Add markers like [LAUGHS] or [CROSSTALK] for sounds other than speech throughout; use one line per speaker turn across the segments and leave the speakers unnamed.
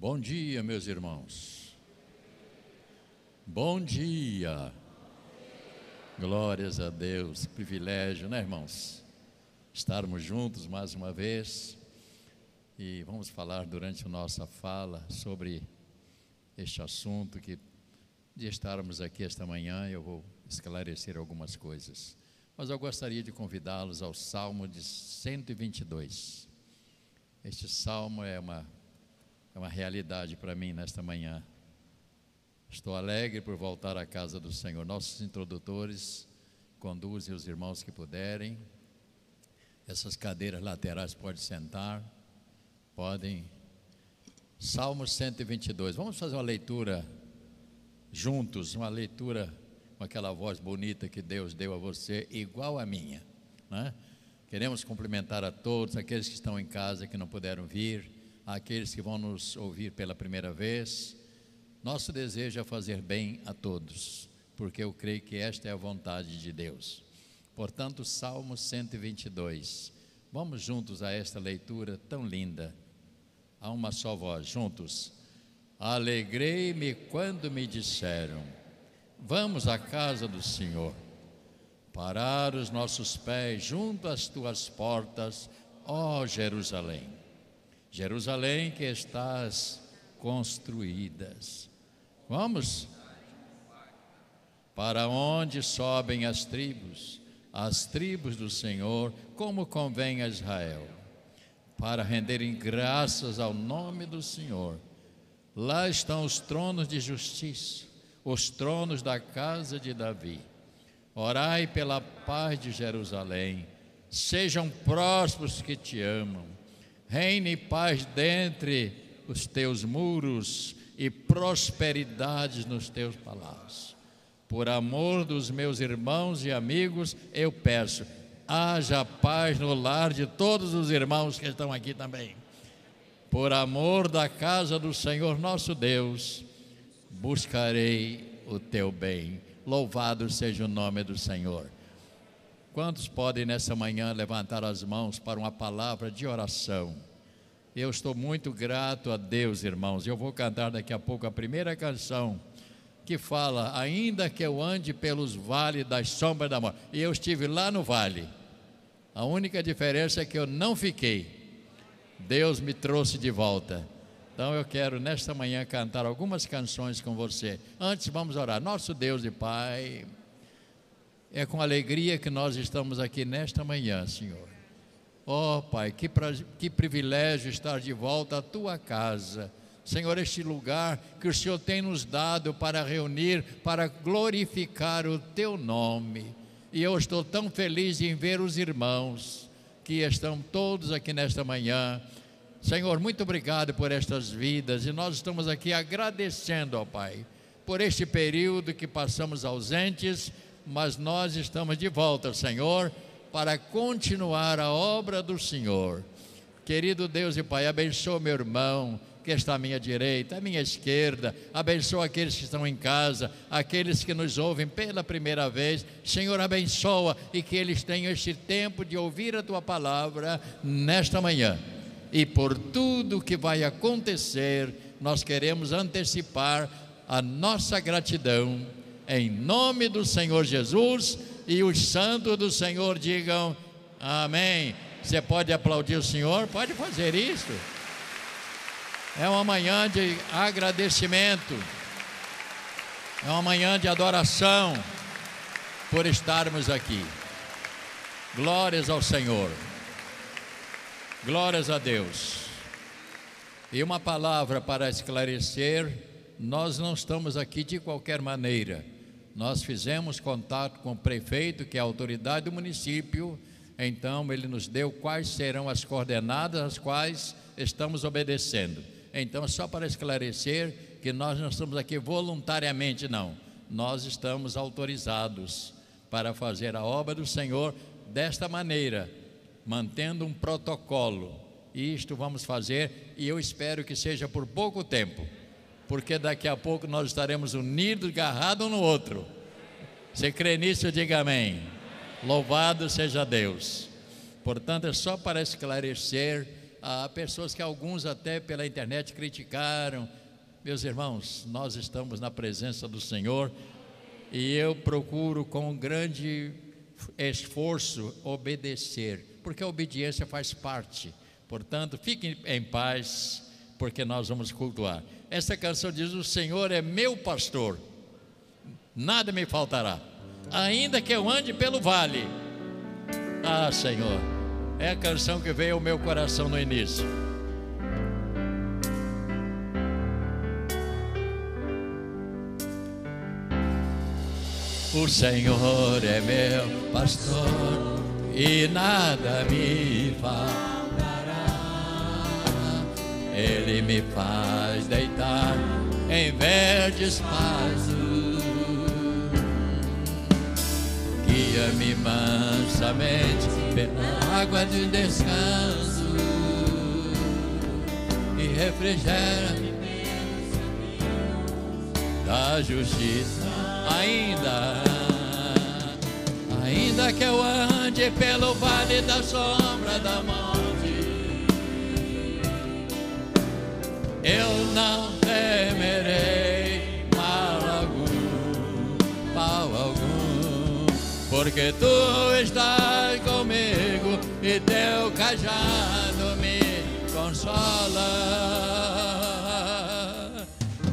Bom dia, meus irmãos. Bom dia. Glórias a Deus. Privilégio, né, irmãos? Estarmos juntos mais uma vez. E vamos falar durante a nossa fala sobre este assunto que de estarmos aqui esta manhã, eu vou esclarecer algumas coisas. Mas eu gostaria de convidá-los ao Salmo de 122. Este salmo é uma, uma realidade para mim nesta manhã. Estou alegre por voltar à casa do Senhor. Nossos introdutores conduzem os irmãos que puderem. Essas cadeiras laterais podem sentar, podem. Salmo 122. Vamos fazer uma leitura juntos, uma leitura com aquela voz bonita que Deus deu a você, igual a minha. Né? Queremos cumprimentar a todos, aqueles que estão em casa que não puderam vir, aqueles que vão nos ouvir pela primeira vez. Nosso desejo é fazer bem a todos, porque eu creio que esta é a vontade de Deus. Portanto, Salmo 122. Vamos juntos a esta leitura tão linda. A uma só voz, juntos. Alegrei-me quando me disseram: Vamos à casa do Senhor. Parar os nossos pés junto às tuas portas, ó Jerusalém. Jerusalém que estás construídas. Vamos? Para onde sobem as tribos, as tribos do Senhor, como convém a Israel, para renderem graças ao nome do Senhor Lá estão os tronos de justiça, os tronos da casa de Davi. Orai pela paz de Jerusalém. Sejam prósperos que te amam. Reine paz dentre os teus muros e prosperidades nos teus palácios. Por amor dos meus irmãos e amigos, eu peço, haja paz no lar de todos os irmãos que estão aqui também por amor da casa do Senhor nosso Deus, buscarei o teu bem. Louvado seja o nome do Senhor. Quantos podem nessa manhã levantar as mãos para uma palavra de oração? Eu estou muito grato a Deus, irmãos. Eu vou cantar daqui a pouco a primeira canção que fala: Ainda que eu ande pelos vales das sombras da morte. E eu estive lá no vale. A única diferença é que eu não fiquei Deus me trouxe de volta. Então eu quero nesta manhã cantar algumas canções com você. Antes vamos orar. Nosso Deus e Pai, é com alegria que nós estamos aqui nesta manhã, Senhor. Oh, Pai, que, pra, que privilégio estar de volta à tua casa. Senhor, este lugar que o Senhor tem nos dado para reunir, para glorificar o teu nome. E eu estou tão feliz em ver os irmãos que estão todos aqui nesta manhã. Senhor, muito obrigado por estas vidas e nós estamos aqui agradecendo ao Pai por este período que passamos ausentes, mas nós estamos de volta, Senhor, para continuar a obra do Senhor. Querido Deus e Pai, abençoa meu irmão, que está à minha direita, à minha esquerda, abençoa aqueles que estão em casa, aqueles que nos ouvem pela primeira vez. Senhor, abençoa e que eles tenham este tempo de ouvir a tua palavra nesta manhã. E por tudo que vai acontecer, nós queremos antecipar a nossa gratidão em nome do Senhor Jesus e os santos do Senhor digam amém. Você pode aplaudir o Senhor? Pode fazer isso. É uma manhã de agradecimento, é uma manhã de adoração por estarmos aqui. Glórias ao Senhor, glórias a Deus. E uma palavra para esclarecer: nós não estamos aqui de qualquer maneira. Nós fizemos contato com o prefeito, que é a autoridade do município, então ele nos deu quais serão as coordenadas às quais estamos obedecendo. Então, só para esclarecer que nós não estamos aqui voluntariamente, não. Nós estamos autorizados para fazer a obra do Senhor desta maneira, mantendo um protocolo. Isto vamos fazer e eu espero que seja por pouco tempo, porque daqui a pouco nós estaremos unidos, agarrados um no outro. Você crê nisso? Diga amém. Louvado seja Deus. Portanto, é só para esclarecer há pessoas que alguns até pela internet criticaram. Meus irmãos, nós estamos na presença do Senhor e eu procuro com grande esforço obedecer, porque a obediência faz parte. Portanto, fiquem em paz, porque nós vamos cultuar. Essa canção diz: O Senhor é meu pastor, nada me faltará, ainda que eu ande pelo vale. Ah, Senhor, é a canção que veio ao meu coração no início. O Senhor é meu pastor e nada me faltará. Ele me faz deitar em verdes pastos, guia-me mansamente pela água de descanso e refrigera-me da justiça ainda, ainda que eu ande pelo vale da sombra da morte, eu não temerei mal algum, mal algum, porque tu estás comigo e teu cajado me consola.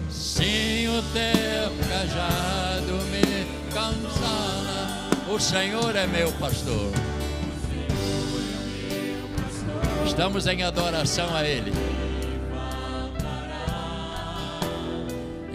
Sim, o teu cajado me consola. O Senhor é meu pastor. Estamos em adoração a Ele.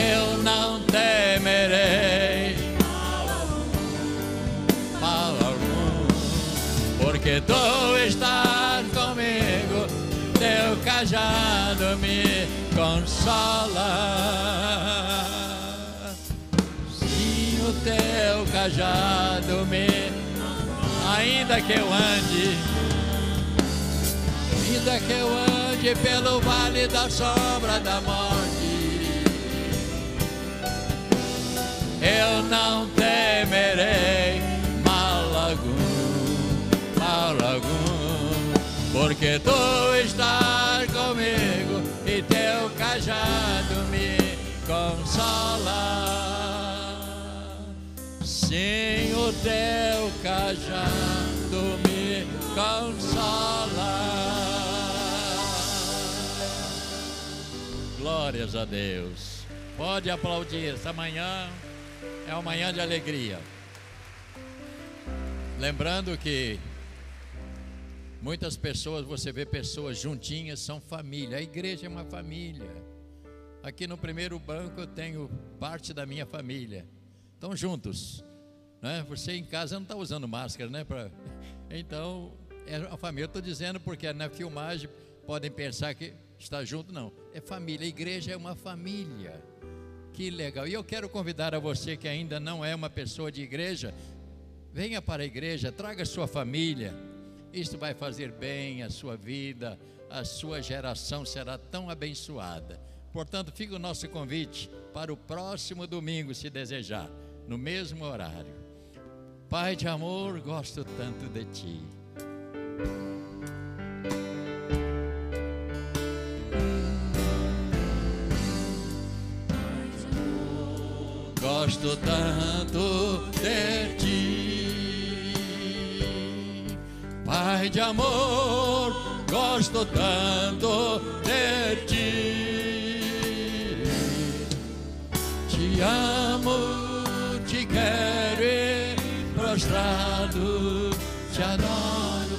eu não temerei mal algum, porque tu estás comigo, teu cajado me consola. Sim, o teu cajado me, ainda que eu ande, ainda que eu ande pelo vale da sombra da morte, eu não temerei mal algum, mal algum, porque tu estás comigo e teu cajado me consola. Sim, o teu cajado me consola. Glórias a Deus. Pode aplaudir. Essa manhã é uma manhã de alegria. Lembrando que muitas pessoas, você vê pessoas juntinhas, são família. A igreja é uma família. Aqui no primeiro banco eu tenho parte da minha família. Estão juntos. Né? Você em casa não está usando máscara, né? Pra... [LAUGHS] Então, é a família. Estou dizendo porque na filmagem podem pensar que está junto. Não, é família. A igreja é uma família. Que legal. E eu quero convidar a você que ainda não é uma pessoa de igreja, venha para a igreja, traga sua família. Isto vai fazer bem a sua vida, a sua geração será tão abençoada. Portanto, fica o nosso convite para o próximo domingo, se desejar, no mesmo horário. Pai de amor, gosto tanto de ti. Gosto tanto de ti, Pai de amor, gosto tanto de ti. Te amo, te quero e prostrado te adoro,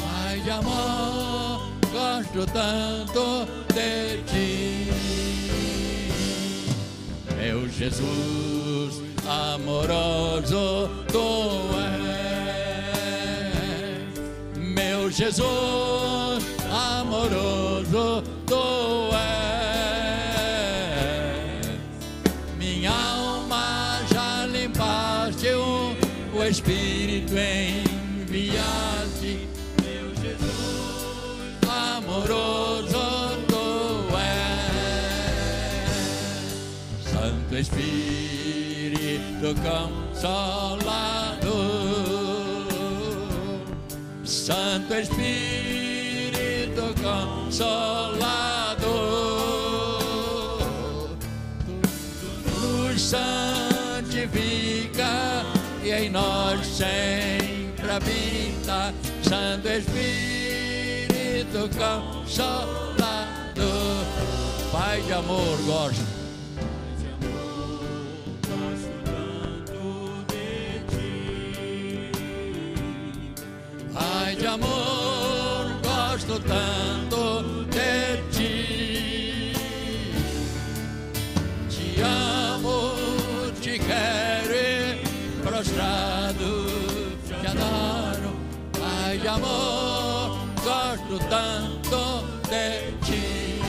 Pai de amor, gosto tanto de ti. Jesus amoroso, tu és, meu Jesus amoroso tu és. Espírito Consolador, Santo Espírito Consolador, nos santifica e em nós sempre habita, Santo Espírito Consolador, Pai de amor, gosto. De amor, gosto tanto de ti. Te amo, te quero e prostrado te adoro. Pai de amor, gosto tanto de ti.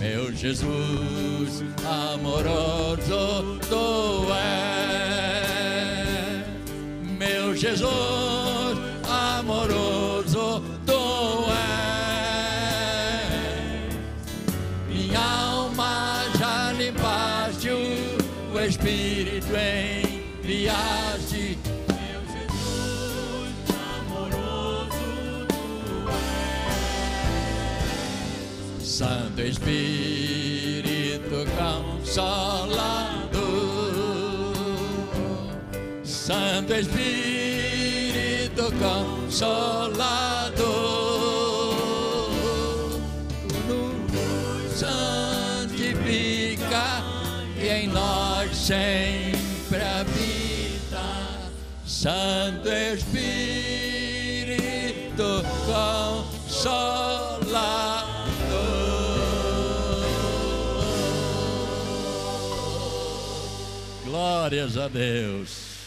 Meu Jesus, amoroso tu és. Meu Jesus, Santo Espírito Consolador, Santo Espírito Consolador, santifica e em nós sempre habita, Santo Espírito Glórias a Deus.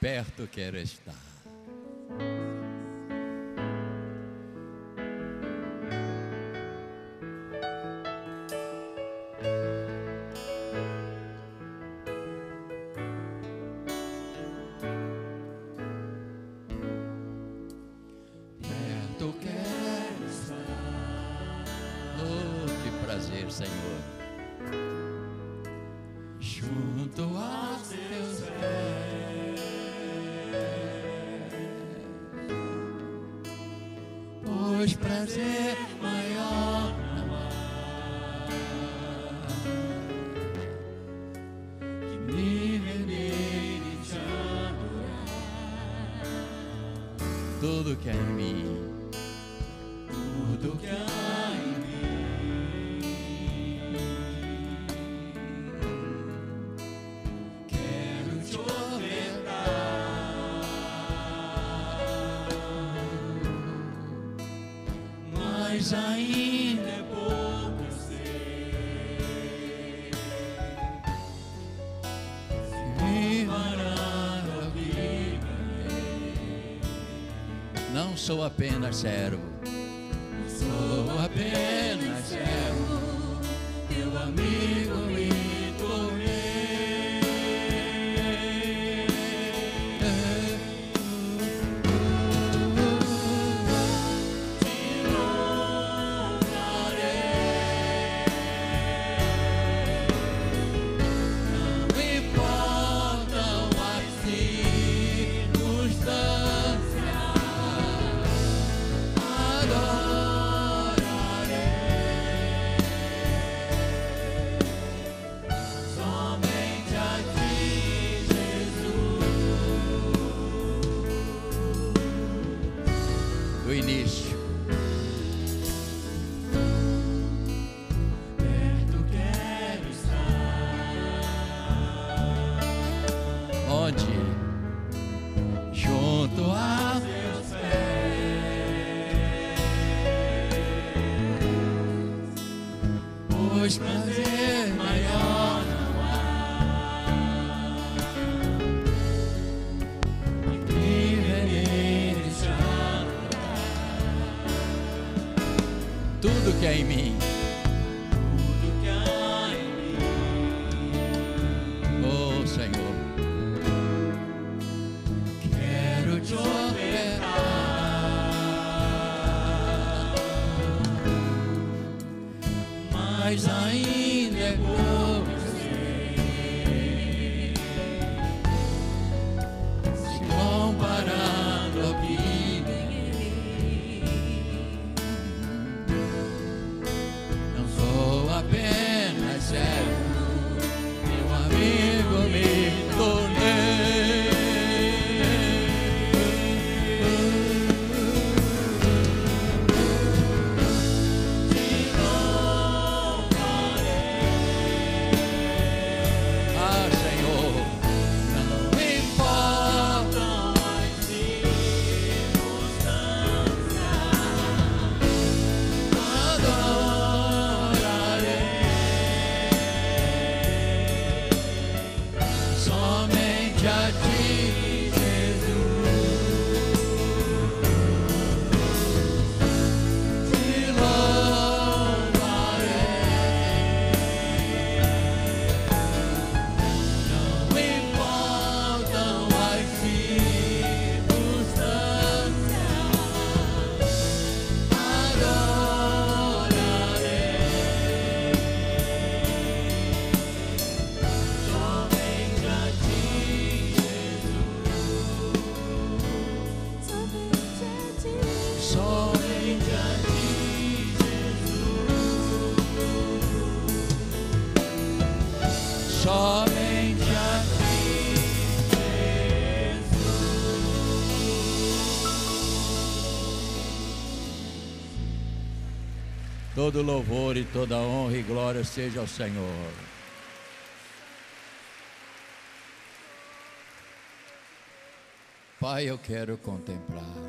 Perto quero estar. Sou Todo louvor e toda honra e glória seja ao Senhor. Pai, eu quero contemplar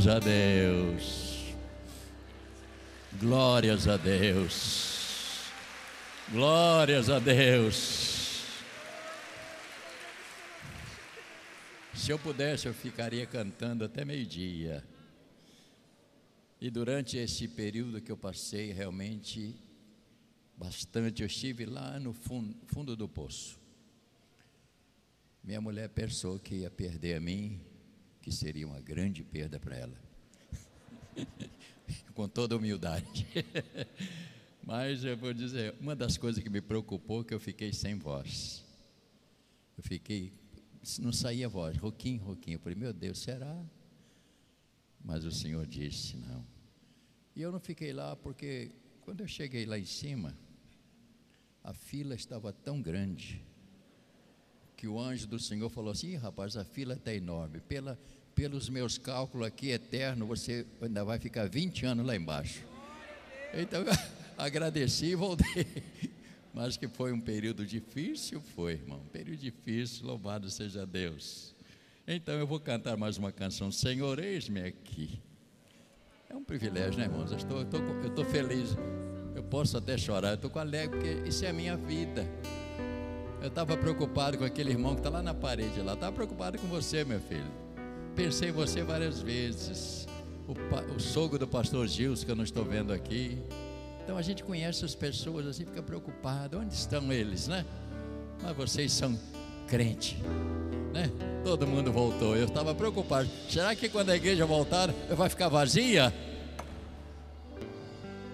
Glórias a Deus. Glórias a Deus. Glórias a Deus. Se eu pudesse, eu ficaria cantando até meio-dia. E durante esse período que eu passei, realmente, bastante, eu estive lá no fundo, fundo do poço. Minha mulher pensou que ia perder a mim, que seria uma grande perda para ela. [LAUGHS] Com toda humildade. [LAUGHS] Mas eu vou dizer, uma das coisas que me preocupou é que eu fiquei sem voz. Eu fiquei, não saía voz, roquinho, roquinho. Eu falei, meu Deus, será? Mas o Senhor disse, não. E eu não fiquei lá porque quando eu cheguei lá em cima, a fila estava tão grande que o anjo do Senhor falou assim: "Ih, rapaz, a fila está enorme. Pela, pelos meus cálculos aqui eterno, você ainda vai ficar 20 anos lá embaixo. Então [LAUGHS] agradeci e voltei. [LAUGHS] Mas que foi um período difícil, foi, irmão. Um período difícil, louvado seja Deus. Então eu vou cantar mais uma canção, Senhor, eis-me aqui. É um privilégio, né, irmãos? Eu estou, eu estou, eu estou feliz. Eu posso até chorar, eu estou alegre, porque isso é a minha vida. Eu estava preocupado com aquele irmão que está lá na parede lá. Estava preocupado com você, meu filho. Pensei em você várias vezes. O, o sogro do pastor Gilson, que eu não estou vendo aqui. Então a gente conhece as pessoas assim, fica preocupado. Onde estão eles, né? Mas vocês são crente, né? Todo mundo voltou. Eu estava preocupado. Será que quando a igreja voltar vai ficar vazia?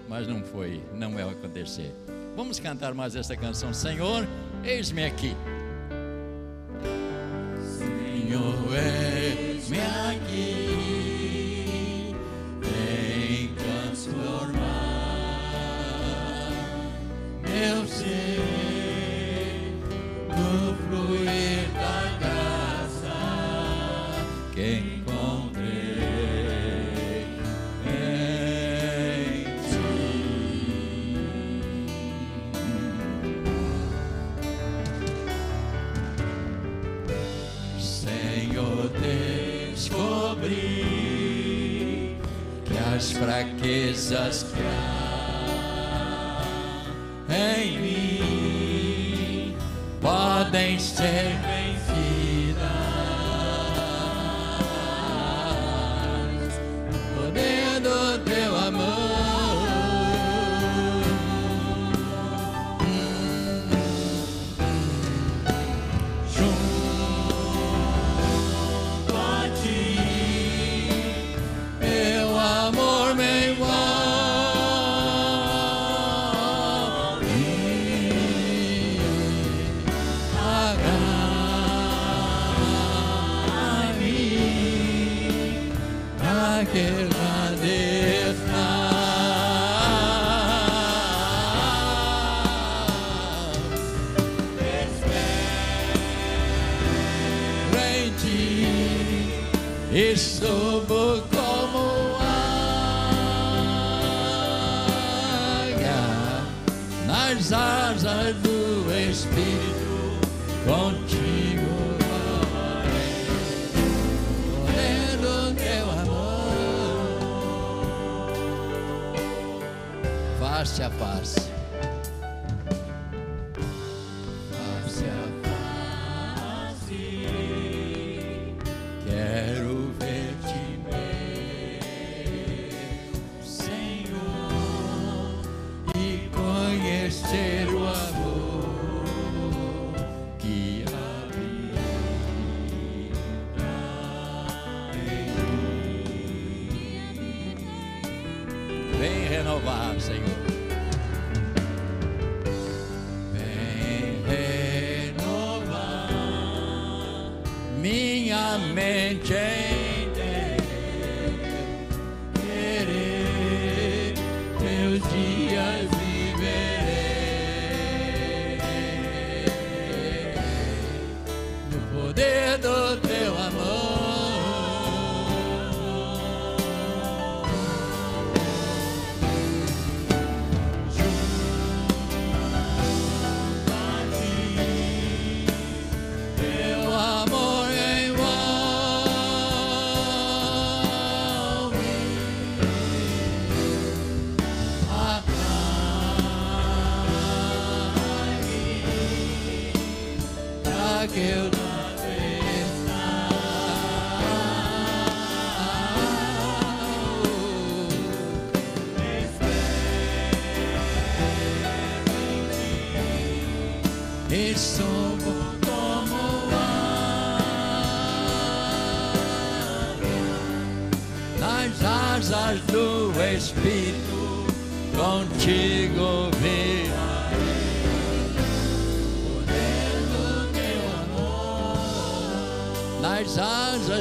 Mas não foi, não vai acontecer. Vamos cantar mais essa canção. Senhor, eis-me aqui. Senhor, eis-me aqui. Vem transformar meu ser fraquezas que há em mim podem ser que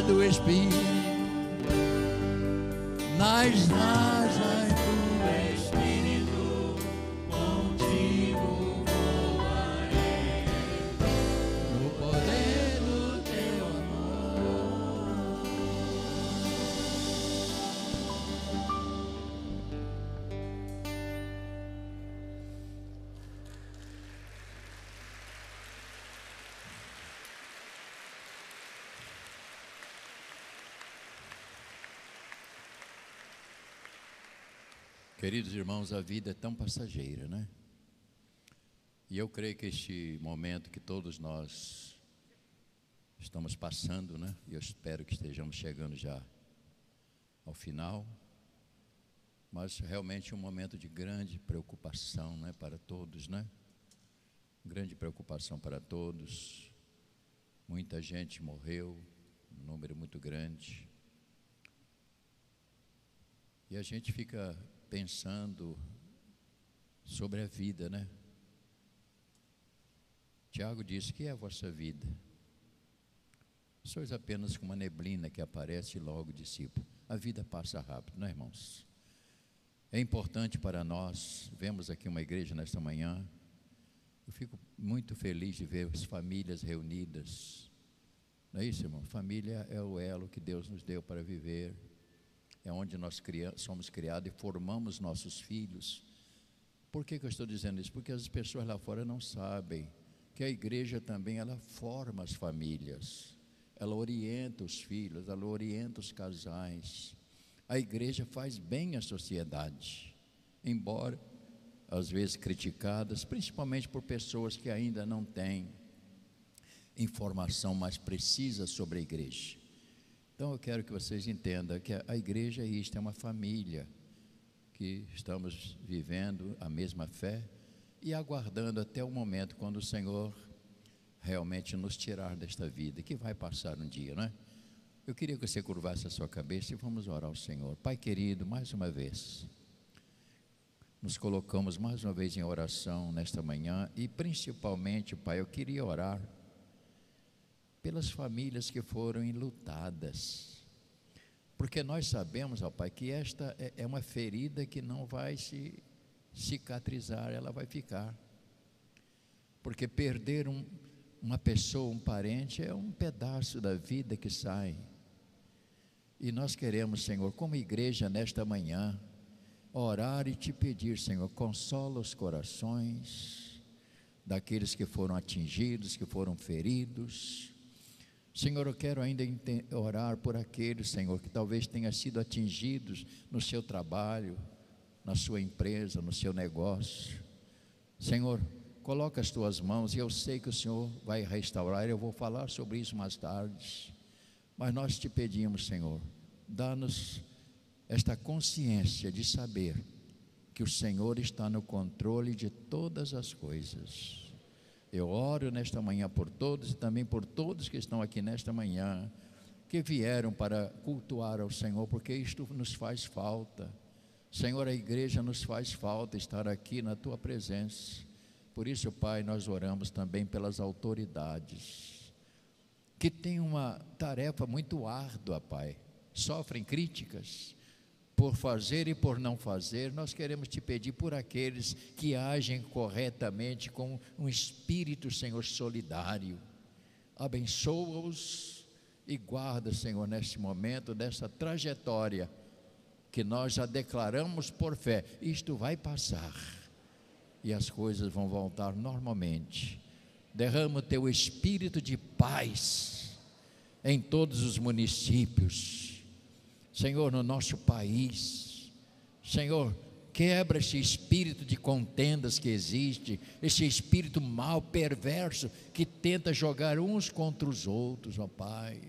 do Espírito, Queridos irmãos, a vida é tão passageira, né? E eu creio que este momento que todos nós estamos passando, né? E eu espero que estejamos chegando já ao final, mas realmente um momento de grande preocupação, né, para todos, né? Grande preocupação para todos. Muita gente morreu, um número muito grande. E a gente fica pensando sobre a vida, né? Tiago disse: Que é a vossa vida? Sois apenas como uma neblina que aparece e logo dissipa. A vida passa rápido, não é, irmãos? É importante para nós, vemos aqui uma igreja nesta manhã. Eu fico muito feliz de ver as famílias reunidas. Não é isso, irmão? Família é o elo que Deus nos deu para viver é onde nós somos criados e formamos nossos filhos. Por que, que eu estou dizendo isso? Porque as pessoas lá fora não sabem que a igreja também ela forma as famílias, ela orienta os filhos, ela orienta os casais. A igreja faz bem à sociedade, embora às vezes criticadas, principalmente por pessoas que ainda não têm informação mais precisa sobre a igreja. Então eu quero que vocês entendam que a igreja é isto, é uma família que estamos vivendo a mesma fé e aguardando até o momento quando o Senhor realmente nos tirar desta vida, que vai passar um dia, não é? Eu queria que você curvasse a sua cabeça e vamos orar ao Senhor. Pai querido, mais uma vez, nos colocamos mais uma vez em oração nesta manhã e principalmente, Pai, eu queria orar pelas famílias que foram enlutadas. Porque nós sabemos, ó Pai, que esta é, é uma ferida que não vai se cicatrizar, ela vai ficar. Porque perder um, uma pessoa, um parente, é um pedaço da vida que sai. E nós queremos, Senhor, como igreja nesta manhã, orar e te pedir, Senhor, consola os corações daqueles que foram atingidos, que foram feridos Senhor, eu quero ainda orar por aqueles, Senhor, que talvez tenham sido atingidos no seu trabalho, na sua empresa, no seu negócio. Senhor, coloca as tuas mãos e eu sei que o Senhor vai restaurar, eu vou falar sobre isso mais tarde. Mas nós te pedimos, Senhor, dá-nos esta consciência de saber que o Senhor está no controle de todas as coisas. Eu oro nesta manhã por todos e também por todos que estão aqui nesta manhã, que vieram para cultuar ao Senhor, porque isto nos faz falta. Senhor, a igreja nos faz falta estar aqui na tua presença. Por isso, Pai, nós oramos também pelas autoridades, que têm uma tarefa muito árdua, Pai. Sofrem críticas, por fazer e por não fazer, nós queremos te pedir por aqueles que agem corretamente com um espírito, Senhor, solidário. Abençoa-os e guarda, Senhor, neste momento, dessa trajetória que nós já declaramos por fé. Isto vai passar e as coisas vão voltar normalmente. Derrama o teu espírito de paz em todos os municípios Senhor, no nosso país. Senhor, Quebra este espírito de contendas que existe, este espírito mal, perverso, que tenta jogar uns contra os outros, ó Pai.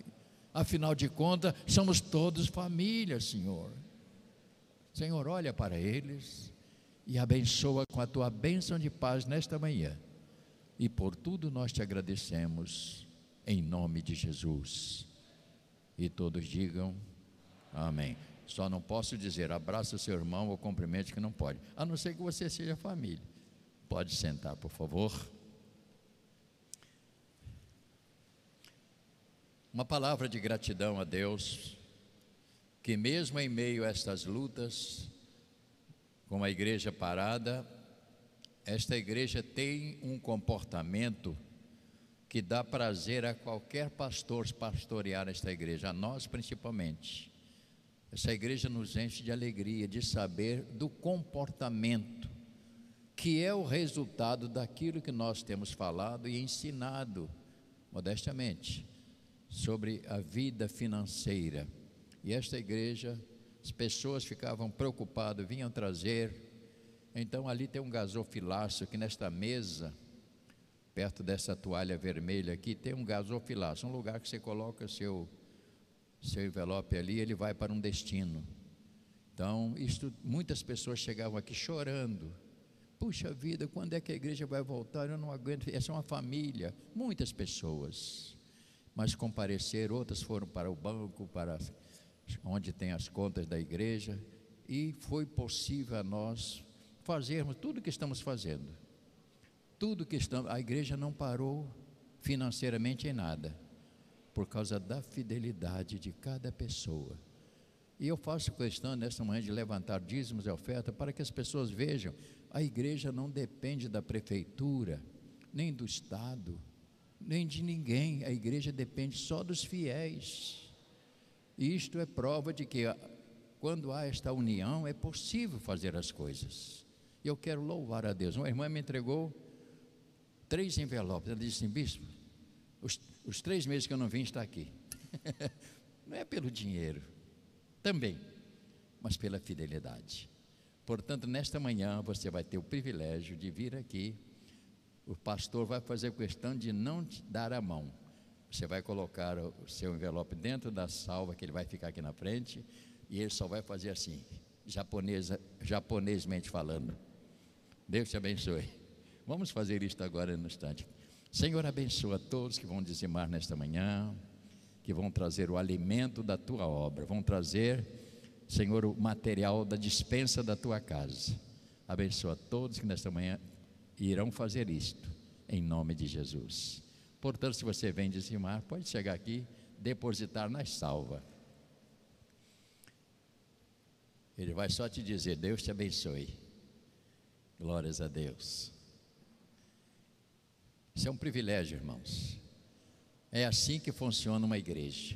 Afinal de contas, somos todos família, Senhor. Senhor, olha para eles e abençoa com a tua bênção de paz nesta manhã. E por tudo nós te agradecemos, em nome de Jesus. E todos digam amém. Só não posso dizer abraça seu irmão ou cumprimente que não pode, a não ser que você seja família. Pode sentar, por favor. Uma palavra de gratidão a Deus, que mesmo em meio a estas lutas, com a igreja parada, esta igreja tem um comportamento que dá prazer a qualquer pastor pastorear esta igreja, a nós principalmente. Essa igreja nos enche de alegria de saber do comportamento, que é o resultado daquilo que nós temos falado e ensinado, modestamente, sobre a vida financeira. E esta igreja, as pessoas ficavam preocupadas, vinham trazer. Então ali tem um gasofilaço que nesta mesa, perto dessa toalha vermelha aqui, tem um gasofilaço, um lugar que você coloca seu seu envelope ali, ele vai para um destino. Então, isto, muitas pessoas chegavam aqui chorando. Puxa vida, quando é que a igreja vai voltar? Eu não aguento. Essa é uma família. Muitas pessoas. Mas compareceram, outras foram para o banco, para onde tem as contas da igreja. E foi possível a nós fazermos tudo o que estamos fazendo. Tudo que estamos. A igreja não parou financeiramente em nada por causa da fidelidade de cada pessoa. E eu faço questão nesta manhã de levantar dízimos e oferta para que as pessoas vejam: a igreja não depende da prefeitura, nem do Estado, nem de ninguém, a igreja depende só dos fiéis. E isto é prova de que quando há esta união é possível fazer as coisas. E eu quero louvar a Deus. Uma irmã me entregou três envelopes. Ela disse assim, bispo, os, os três meses que eu não vim está aqui. [LAUGHS] não é pelo dinheiro, também, mas pela fidelidade. Portanto, nesta manhã você vai ter o privilégio de vir aqui. O pastor vai fazer questão de não te dar a mão. Você vai colocar o seu envelope dentro da salva, que ele vai ficar aqui na frente, e ele só vai fazer assim, japonesa, japonesmente falando. Deus te abençoe. Vamos fazer isto agora no instante. Senhor, abençoa todos que vão dizimar nesta manhã, que vão trazer o alimento da tua obra, vão trazer, Senhor, o material da dispensa da tua casa. Abençoa todos que nesta manhã irão fazer isto, em nome de Jesus. Portanto, se você vem dizimar, pode chegar aqui, depositar na salva. Ele vai só te dizer: Deus te abençoe. Glórias a Deus. Isso é um privilégio, irmãos. É assim que funciona uma igreja.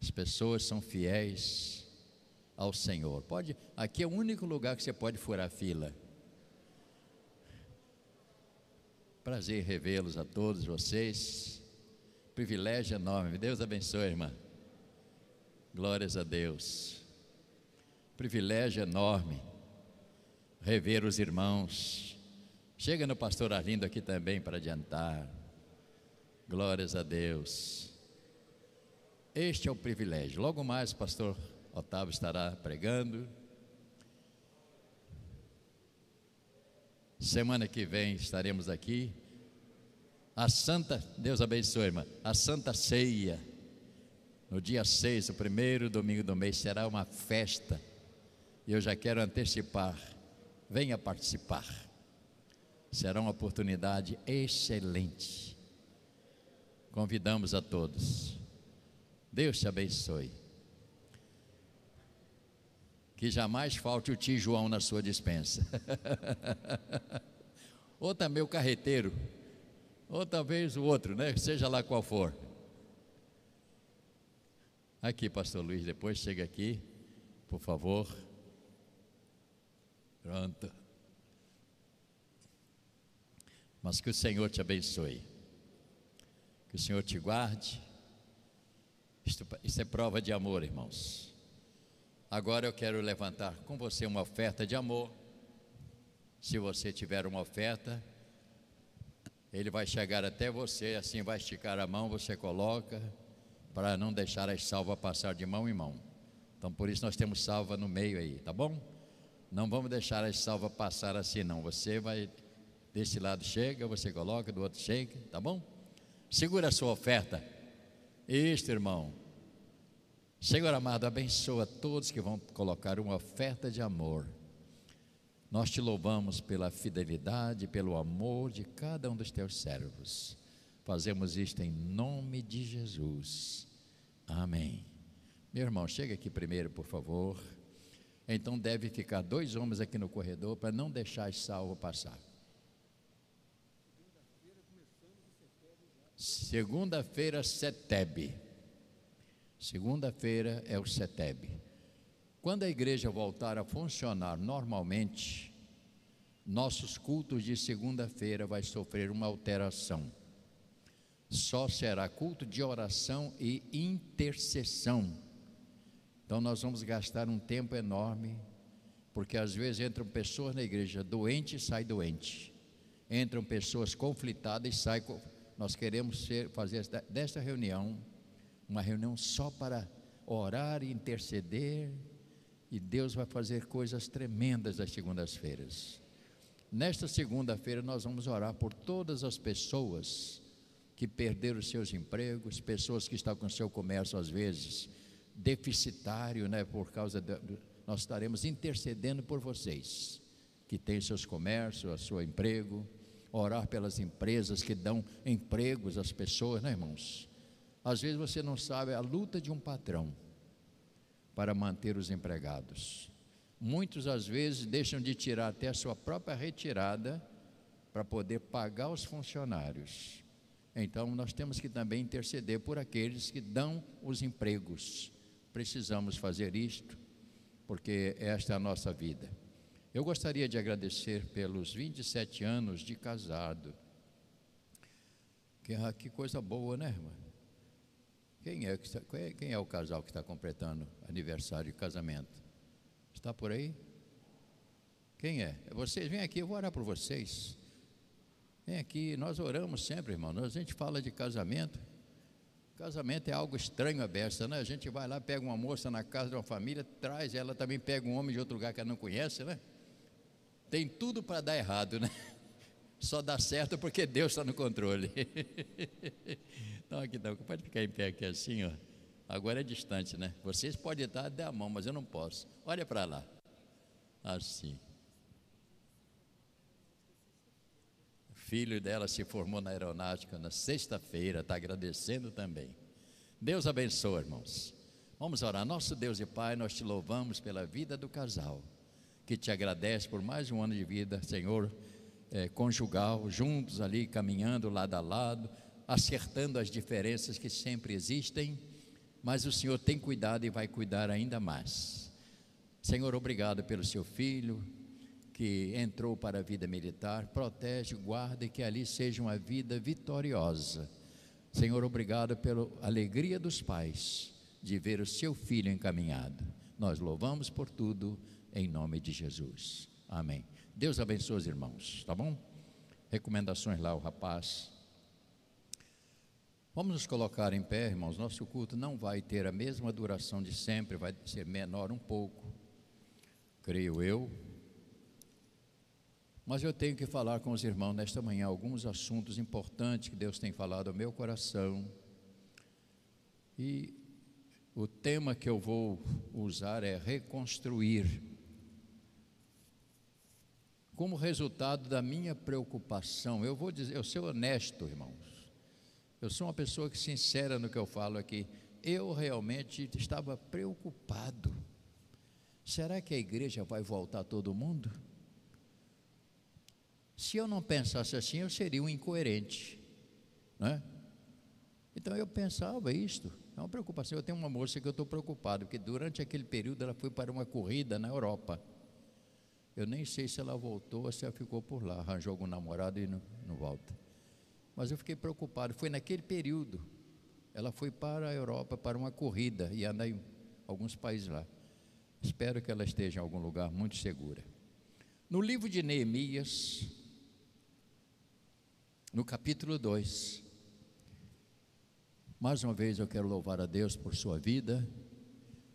As pessoas são fiéis ao Senhor. Pode, aqui é o único lugar que você pode furar fila. Prazer revê-los a todos vocês. Privilégio enorme. Deus abençoe, irmã. Glórias a Deus. Privilégio enorme rever os irmãos Chega no pastor Arlindo aqui também para adiantar. Glórias a Deus. Este é o privilégio. Logo mais, o pastor Otávio estará pregando. Semana que vem estaremos aqui. A Santa, Deus abençoe, irmã. A Santa Ceia. No dia 6, o primeiro domingo do mês, será uma festa. E eu já quero antecipar. Venha participar será uma oportunidade excelente. Convidamos a todos. Deus te abençoe. Que jamais falte o tio João na sua dispensa. [LAUGHS] ou também o carreteiro. Ou talvez o outro, né? Seja lá qual for. Aqui, pastor Luiz, depois chega aqui, por favor. Pronto. Mas que o Senhor te abençoe. Que o Senhor te guarde. Isto, isso é prova de amor, irmãos. Agora eu quero levantar com você uma oferta de amor. Se você tiver uma oferta, ele vai chegar até você, assim vai esticar a mão, você coloca, para não deixar as salvas passar de mão em mão. Então por isso nós temos salva no meio aí, tá bom? Não vamos deixar as salvas passar assim, não. Você vai desse lado chega, você coloca, do outro chega, tá bom? Segura a sua oferta. Isto, irmão. Senhor amado, abençoa todos que vão colocar uma oferta de amor. Nós te louvamos pela fidelidade, pelo amor de cada um dos teus servos. Fazemos isto em nome de Jesus. Amém. Meu irmão, chega aqui primeiro, por favor. Então deve ficar dois homens aqui no corredor para não deixar as salvas passar. Segunda-feira, Setebe. Segunda-feira é o Setebe. Quando a igreja voltar a funcionar normalmente, nossos cultos de segunda-feira vai sofrer uma alteração. Só será culto de oração e intercessão. Então nós vamos gastar um tempo enorme, porque às vezes entram pessoas na igreja doente e sai doente. Entram pessoas conflitadas e sai nós queremos ser, fazer desta reunião uma reunião só para orar e interceder, e Deus vai fazer coisas tremendas nas segundas-feiras. Nesta segunda-feira, nós vamos orar por todas as pessoas que perderam seus empregos, pessoas que estão com seu comércio, às vezes, deficitário, né, por causa de, nós estaremos intercedendo por vocês que têm seus comércios, seu emprego orar pelas empresas que dão empregos às pessoas, né, irmãos? Às vezes você não sabe a luta de um patrão para manter os empregados. Muitos, às vezes, deixam de tirar até a sua própria retirada para poder pagar os funcionários. Então, nós temos que também interceder por aqueles que dão os empregos. Precisamos fazer isto, porque esta é a nossa vida. Eu gostaria de agradecer pelos 27 anos de casado. Que, ah, que coisa boa, né, irmã? Quem é, quem é o casal que está completando aniversário de casamento? Está por aí? Quem é? é? Vocês, vem aqui, eu vou orar por vocês. Vem aqui, nós oramos sempre, irmão. A gente fala de casamento. Casamento é algo estranho a beça, né? A gente vai lá, pega uma moça na casa de uma família, traz, ela também pega um homem de outro lugar que ela não conhece, né? Tem tudo para dar errado, né? Só dá certo porque Deus está no controle. Então aqui não, pode ficar em pé aqui assim, ó. Agora é distante, né? Vocês podem estar dar a mão, mas eu não posso. Olha para lá. Assim. O filho dela se formou na aeronáutica na sexta-feira, está agradecendo também. Deus abençoe, irmãos. Vamos orar. Nosso Deus e Pai, nós te louvamos pela vida do casal que te agradece por mais um ano de vida, Senhor, é, conjugal, juntos ali, caminhando lado a lado, acertando as diferenças que sempre existem, mas o Senhor tem cuidado e vai cuidar ainda mais. Senhor, obrigado pelo seu filho que entrou para a vida militar, protege, guarda e que ali seja uma vida vitoriosa. Senhor, obrigado pela alegria dos pais de ver o seu filho encaminhado. Nós louvamos por tudo em nome de Jesus. Amém. Deus abençoe os irmãos, tá bom? Recomendações lá, o rapaz. Vamos nos colocar em pé, irmãos. Nosso culto não vai ter a mesma duração de sempre, vai ser menor um pouco, creio eu. Mas eu tenho que falar com os irmãos nesta manhã alguns assuntos importantes que Deus tem falado ao meu coração. E o tema que eu vou usar é reconstruir como resultado da minha preocupação, eu vou dizer, eu sou honesto, irmãos. Eu sou uma pessoa que sincera no que eu falo aqui. Eu realmente estava preocupado. Será que a igreja vai voltar todo mundo? Se eu não pensasse assim, eu seria um incoerente, né? Então eu pensava isto. É uma preocupação. Eu tenho uma moça que eu estou preocupado, porque durante aquele período ela foi para uma corrida na Europa. Eu nem sei se ela voltou ou se ela ficou por lá, arranjou algum namorado e não, não volta. Mas eu fiquei preocupado. Foi naquele período. Ela foi para a Europa para uma corrida e andar em alguns países lá. Espero que ela esteja em algum lugar muito segura. No livro de Neemias, no capítulo 2, mais uma vez eu quero louvar a Deus por sua vida,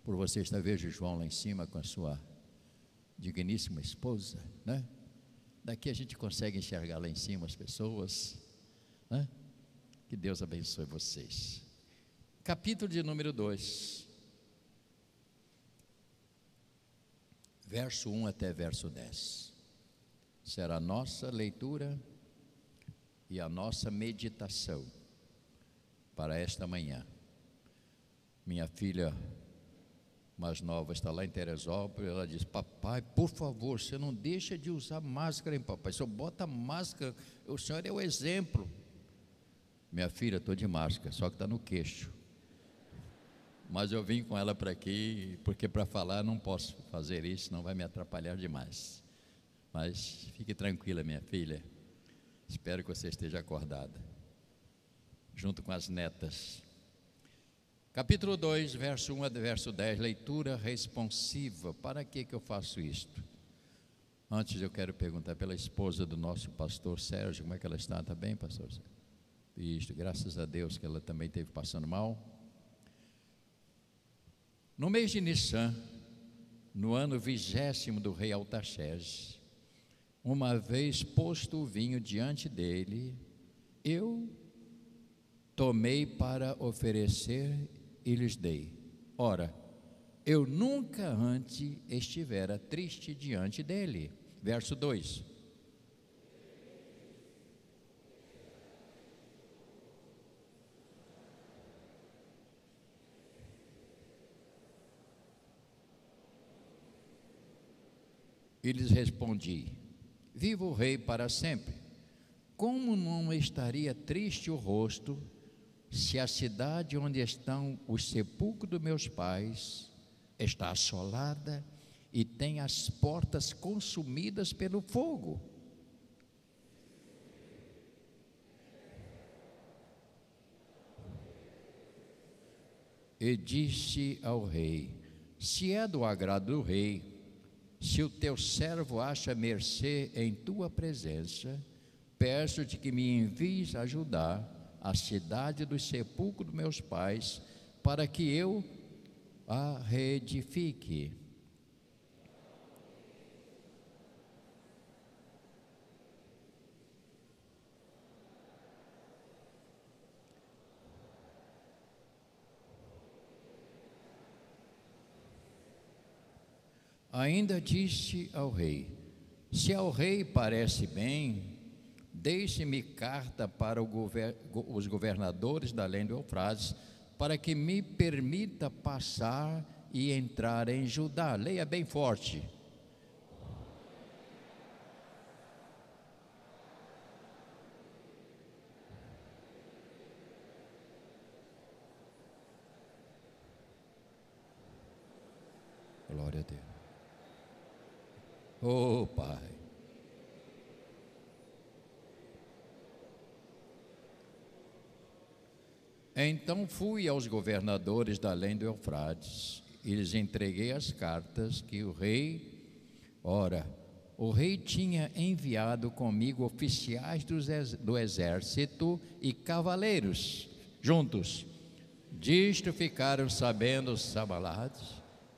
por você estar vendo João lá em cima com a sua digníssima esposa, né? Daqui a gente consegue enxergar lá em cima as pessoas, né? Que Deus abençoe vocês. Capítulo de número 2, verso 1 até verso 10. Será a nossa leitura e a nossa meditação para esta manhã. Minha filha mais nova está lá em Teresópolis, ela diz: Papai, por favor, você não deixa de usar máscara, hein, papai? Só bota máscara, o senhor é o exemplo. Minha filha, estou de máscara, só que está no queixo. Mas eu vim com ela para aqui, porque para falar não posso fazer isso, não vai me atrapalhar demais. Mas fique tranquila, minha filha. Espero que você esteja acordada, junto com as netas. Capítulo 2, verso 1 a verso 10, leitura responsiva. Para que, que eu faço isto? Antes eu quero perguntar pela esposa do nosso pastor Sérgio, como é que ela está? Está bem, pastor Sérgio? Isto, graças a Deus que ela também esteve passando mal. No mês de Nissan, no ano vigésimo do rei Altaxerxes, uma vez posto o vinho diante dele, eu tomei para oferecer e lhes dei. Ora, eu nunca antes estivera triste diante dele. Verso 2. E lhes respondi: Viva o rei para sempre. Como não estaria triste o rosto se a cidade onde estão os sepulcros dos meus pais está assolada e tem as portas consumidas pelo fogo? E disse ao rei: Se é do agrado do rei, se o teu servo acha mercê em tua presença, peço-te que me envies ajudar a cidade dos sepulcros dos meus pais, para que eu a reedifique. Ainda disse ao rei: Se ao rei parece bem, deixe-me carta para os governadores da além do Eufrates, para que me permita passar e entrar em Judá. Leia bem forte. Glória a Deus. Oh, Pai. Então fui aos governadores da além do Eufrates e lhes entreguei as cartas que o rei, ora, o rei tinha enviado comigo oficiais do exército e cavaleiros juntos. Disto ficaram sabendo os Sabalates,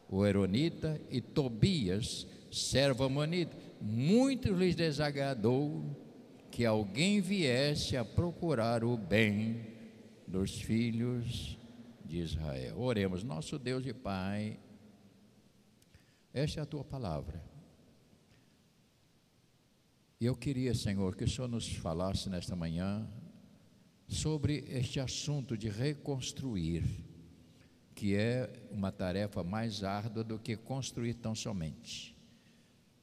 o Eronita e Tobias, servo amonita. Muito lhes desagradou que alguém viesse a procurar o bem dos filhos de Israel. Oremos, nosso Deus e Pai, esta é a tua palavra. E eu queria, Senhor, que o Senhor nos falasse nesta manhã sobre este assunto de reconstruir, que é uma tarefa mais árdua do que construir tão somente.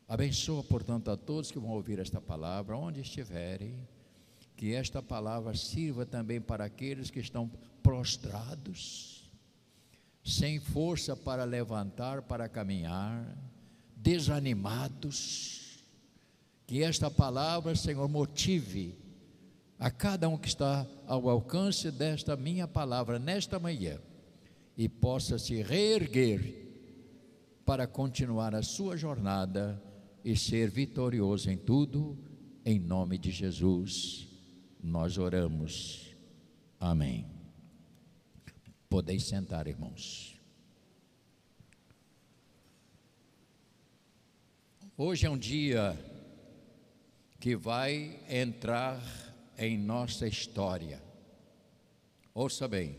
Abençoa, portanto, a todos que vão ouvir esta palavra, onde estiverem que esta palavra sirva também para aqueles que estão prostrados, sem força para levantar, para caminhar, desanimados. Que esta palavra, Senhor, motive a cada um que está ao alcance desta minha palavra nesta manhã e possa se reerguer para continuar a sua jornada e ser vitorioso em tudo, em nome de Jesus. Nós oramos. Amém. Podeis sentar, irmãos. Hoje é um dia que vai entrar em nossa história. Ouça bem,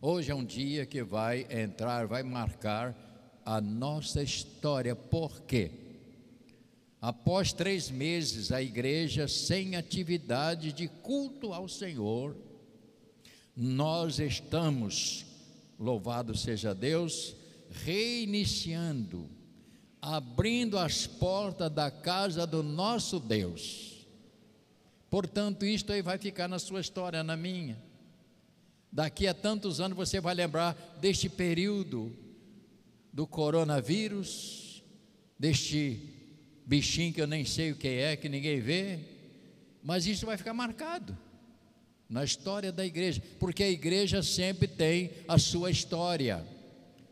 hoje é um dia que vai entrar, vai marcar a nossa história. Por quê? Após três meses, a igreja sem atividade de culto ao Senhor, nós estamos, louvado seja Deus, reiniciando, abrindo as portas da casa do nosso Deus. Portanto, isto aí vai ficar na sua história, na minha. Daqui a tantos anos você vai lembrar deste período do coronavírus, deste bichinho que eu nem sei o que é, que ninguém vê, mas isso vai ficar marcado na história da igreja, porque a igreja sempre tem a sua história.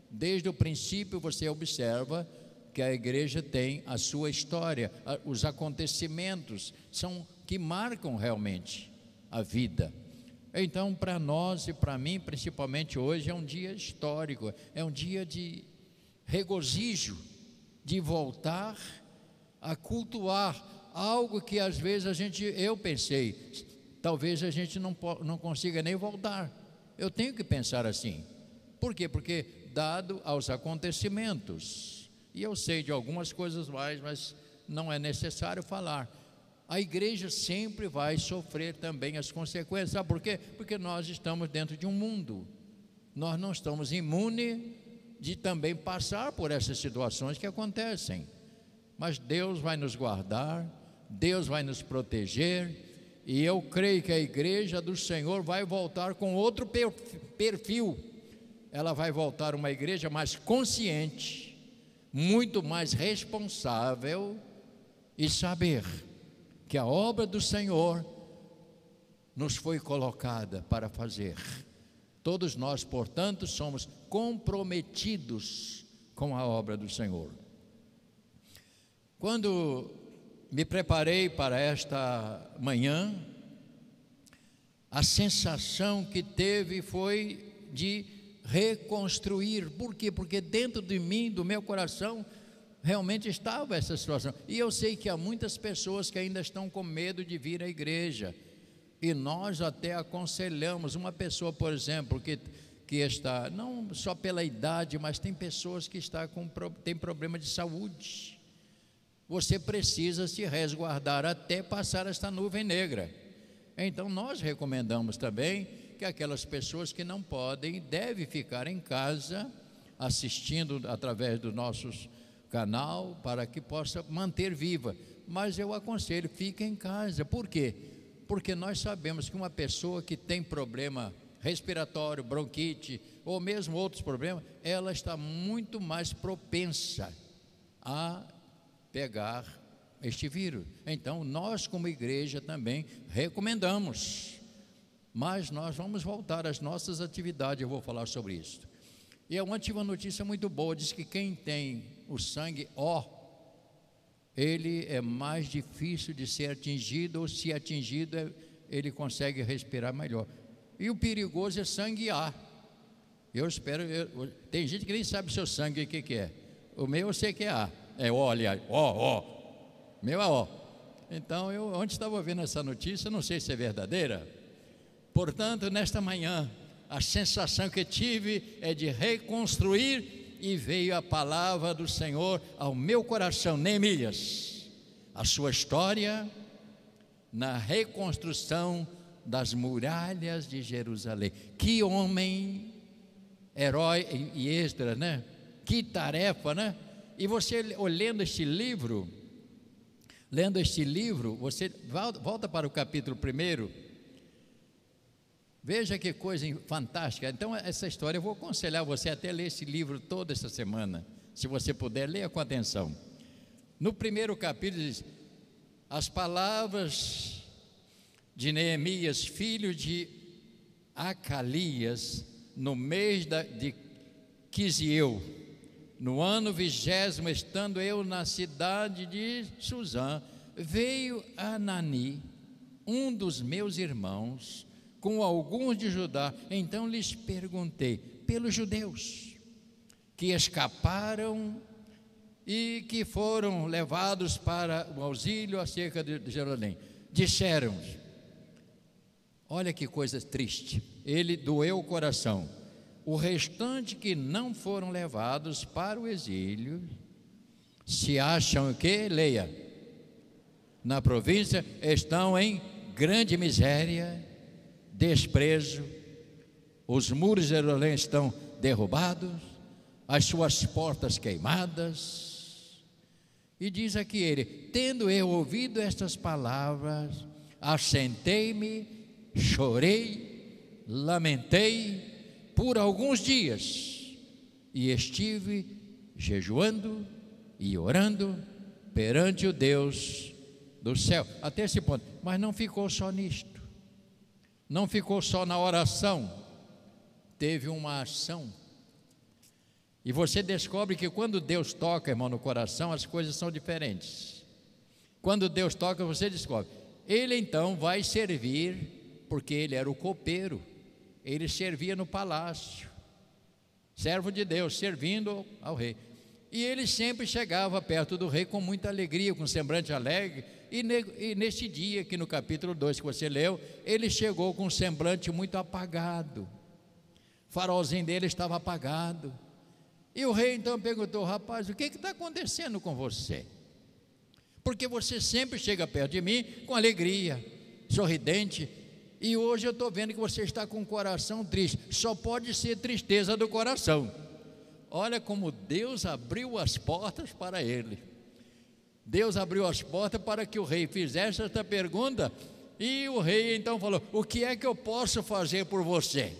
Desde o princípio você observa que a igreja tem a sua história, os acontecimentos são que marcam realmente a vida. Então, para nós e para mim, principalmente hoje, é um dia histórico, é um dia de regozijo, de voltar a cultuar algo que às vezes a gente, eu pensei, talvez a gente não, não consiga nem voltar. Eu tenho que pensar assim. Por quê? Porque, dado aos acontecimentos, e eu sei de algumas coisas mais, mas não é necessário falar. A igreja sempre vai sofrer também as consequências. Sabe por quê? Porque nós estamos dentro de um mundo. Nós não estamos imunes de também passar por essas situações que acontecem. Mas Deus vai nos guardar, Deus vai nos proteger, e eu creio que a igreja do Senhor vai voltar com outro perfil. Ela vai voltar uma igreja mais consciente, muito mais responsável e saber que a obra do Senhor nos foi colocada para fazer. Todos nós, portanto, somos comprometidos com a obra do Senhor. Quando me preparei para esta manhã, a sensação que teve foi de reconstruir. Por quê? Porque dentro de mim, do meu coração, realmente estava essa situação. E eu sei que há muitas pessoas que ainda estão com medo de vir à igreja. E nós até aconselhamos uma pessoa, por exemplo, que, que está, não só pela idade, mas tem pessoas que está com, tem problema de saúde você precisa se resguardar até passar esta nuvem negra. Então, nós recomendamos também que aquelas pessoas que não podem devem ficar em casa assistindo através do nosso canal para que possa manter viva. Mas eu aconselho, fique em casa. Por quê? Porque nós sabemos que uma pessoa que tem problema respiratório, bronquite ou mesmo outros problemas, ela está muito mais propensa a pegar este vírus. Então, nós, como igreja, também recomendamos, mas nós vamos voltar às nossas atividades, eu vou falar sobre isso. E eu tive uma notícia muito boa: diz que quem tem o sangue O, ele é mais difícil de ser atingido, ou se atingido, é, ele consegue respirar melhor. E o perigoso é sangue A. Eu espero, eu, tem gente que nem sabe o seu sangue o que, que é. O meu eu sei que é A. É ó, aliás, ó, ó. Meu é ó. Então, eu ontem estava vendo essa notícia, não sei se é verdadeira. Portanto, nesta manhã, a sensação que tive é de reconstruir e veio a palavra do Senhor ao meu coração, Neemias. A sua história na reconstrução das muralhas de Jerusalém. Que homem, herói e extra, né? Que tarefa, né? E você, lendo este livro, lendo este livro, você volta para o capítulo 1. Veja que coisa fantástica. Então, essa história, eu vou aconselhar você até ler esse livro toda essa semana. Se você puder, leia com atenção. No primeiro capítulo diz: As palavras de Neemias, filho de Acalias, no mês de Quisieu, no ano vigésimo, estando eu na cidade de Suzã, veio Anani, um dos meus irmãos, com alguns de Judá. Então lhes perguntei, pelos judeus que escaparam e que foram levados para o auxílio acerca de Jerusalém. Disseram: Olha que coisa triste. Ele doeu o coração. O restante que não foram levados para o exílio se acham que, leia, na província estão em grande miséria, desprezo, os muros de Jerusalém estão derrubados, as suas portas queimadas. E diz aqui ele: tendo eu ouvido estas palavras, assentei-me, chorei, lamentei por alguns dias e estive jejuando e orando perante o Deus do céu. Até esse ponto. Mas não ficou só nisto. Não ficou só na oração. Teve uma ação. E você descobre que quando Deus toca, irmão, no coração, as coisas são diferentes. Quando Deus toca, você descobre. Ele então vai servir, porque ele era o copeiro. Ele servia no palácio. Servo de Deus, servindo ao rei. E ele sempre chegava perto do rei com muita alegria, com semblante alegre. E, ne, e nesse dia, aqui no capítulo 2 que você leu, ele chegou com um semblante muito apagado. O farolzinho dele estava apagado. E o rei então perguntou: Rapaz, o que está acontecendo com você? Porque você sempre chega perto de mim com alegria, sorridente, e hoje eu estou vendo que você está com o coração triste. Só pode ser tristeza do coração. Olha como Deus abriu as portas para ele. Deus abriu as portas para que o rei fizesse esta pergunta. E o rei então falou: O que é que eu posso fazer por você?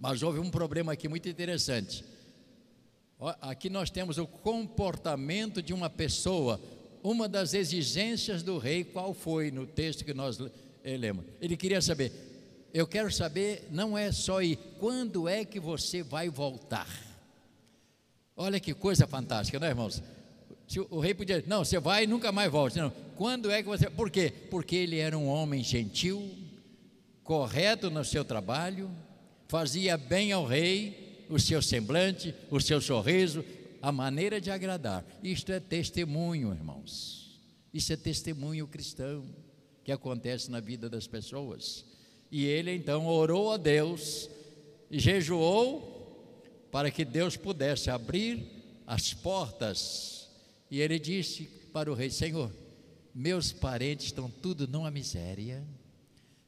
Mas houve um problema aqui muito interessante. Aqui nós temos o comportamento de uma pessoa. Uma das exigências do rei, qual foi no texto que nós lemos? Ele queria saber: Eu quero saber, não é só ir, quando é que você vai voltar? Olha que coisa fantástica, não é, irmãos? Se o rei podia dizer, não, você vai e nunca mais volta. Não, quando é que você. Por quê? Porque ele era um homem gentil, correto no seu trabalho, fazia bem ao rei, o seu semblante, o seu sorriso, a maneira de agradar. Isto é testemunho, irmãos. Isso é testemunho cristão que acontece na vida das pessoas. E ele então orou a Deus, jejuou para que Deus pudesse abrir as portas. E ele disse para o rei: Senhor, meus parentes estão tudo numa miséria,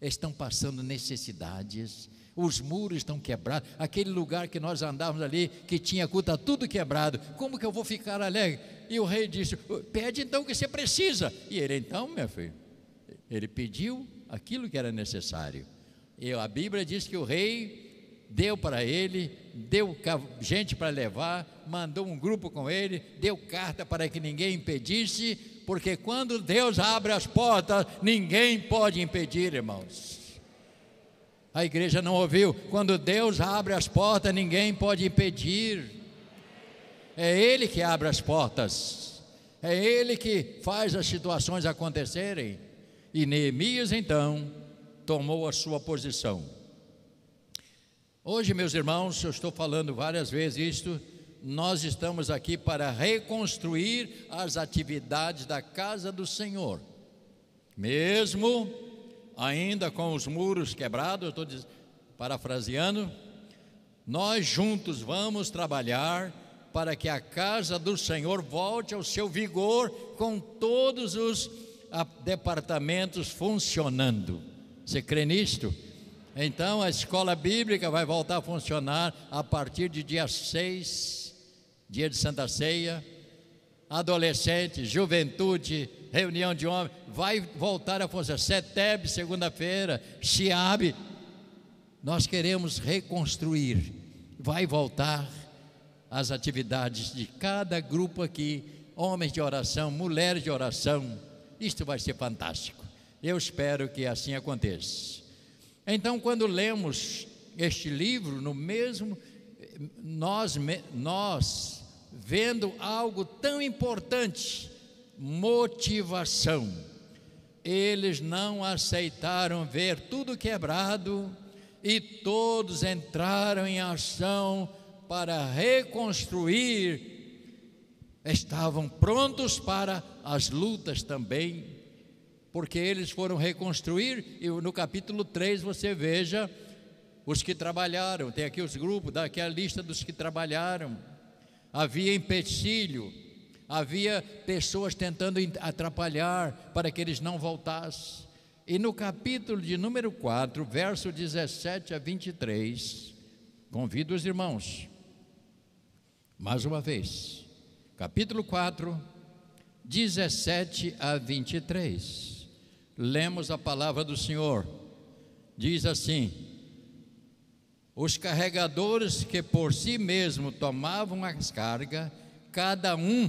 estão passando necessidades, os muros estão quebrados, aquele lugar que nós andávamos ali, que tinha culto, está tudo quebrado, como que eu vou ficar alegre? E o rei disse: Pede então o que você precisa. E ele então, meu filho, ele pediu aquilo que era necessário. E a Bíblia diz que o rei deu para ele, deu gente para levar, mandou um grupo com ele, deu carta para que ninguém impedisse, porque quando Deus abre as portas, ninguém pode impedir, irmãos. A igreja não ouviu, quando Deus abre as portas, ninguém pode impedir. É Ele que abre as portas, é Ele que faz as situações acontecerem. E Neemias então tomou a sua posição Hoje, meus irmãos, eu estou falando várias vezes isto, nós estamos aqui para reconstruir as atividades da casa do Senhor. Mesmo ainda com os muros quebrados, estou parafraseando, nós juntos vamos trabalhar para que a casa do Senhor volte ao seu vigor com todos os departamentos funcionando. Você crê nisto? Então a escola bíblica vai voltar a funcionar a partir de dia 6, dia de Santa Ceia. Adolescente, juventude, reunião de homens, vai voltar a funcionar. Seteb, segunda-feira, Chiabe. Nós queremos reconstruir, vai voltar as atividades de cada grupo aqui, homens de oração, mulheres de oração. Isto vai ser fantástico. Eu espero que assim aconteça. Então, quando lemos este livro, no mesmo nós, nós vendo algo tão importante, motivação, eles não aceitaram ver tudo quebrado e todos entraram em ação para reconstruir estavam prontos para as lutas também, porque eles foram reconstruir, e no capítulo 3 você veja os que trabalharam, tem aqui os grupos, dá aqui a lista dos que trabalharam. Havia empecilho, havia pessoas tentando atrapalhar para que eles não voltassem. E no capítulo de número 4, verso 17 a 23, convido os irmãos, mais uma vez, capítulo 4, 17 a 23. Lemos a palavra do Senhor. Diz assim: Os carregadores que por si mesmo tomavam as cargas, cada um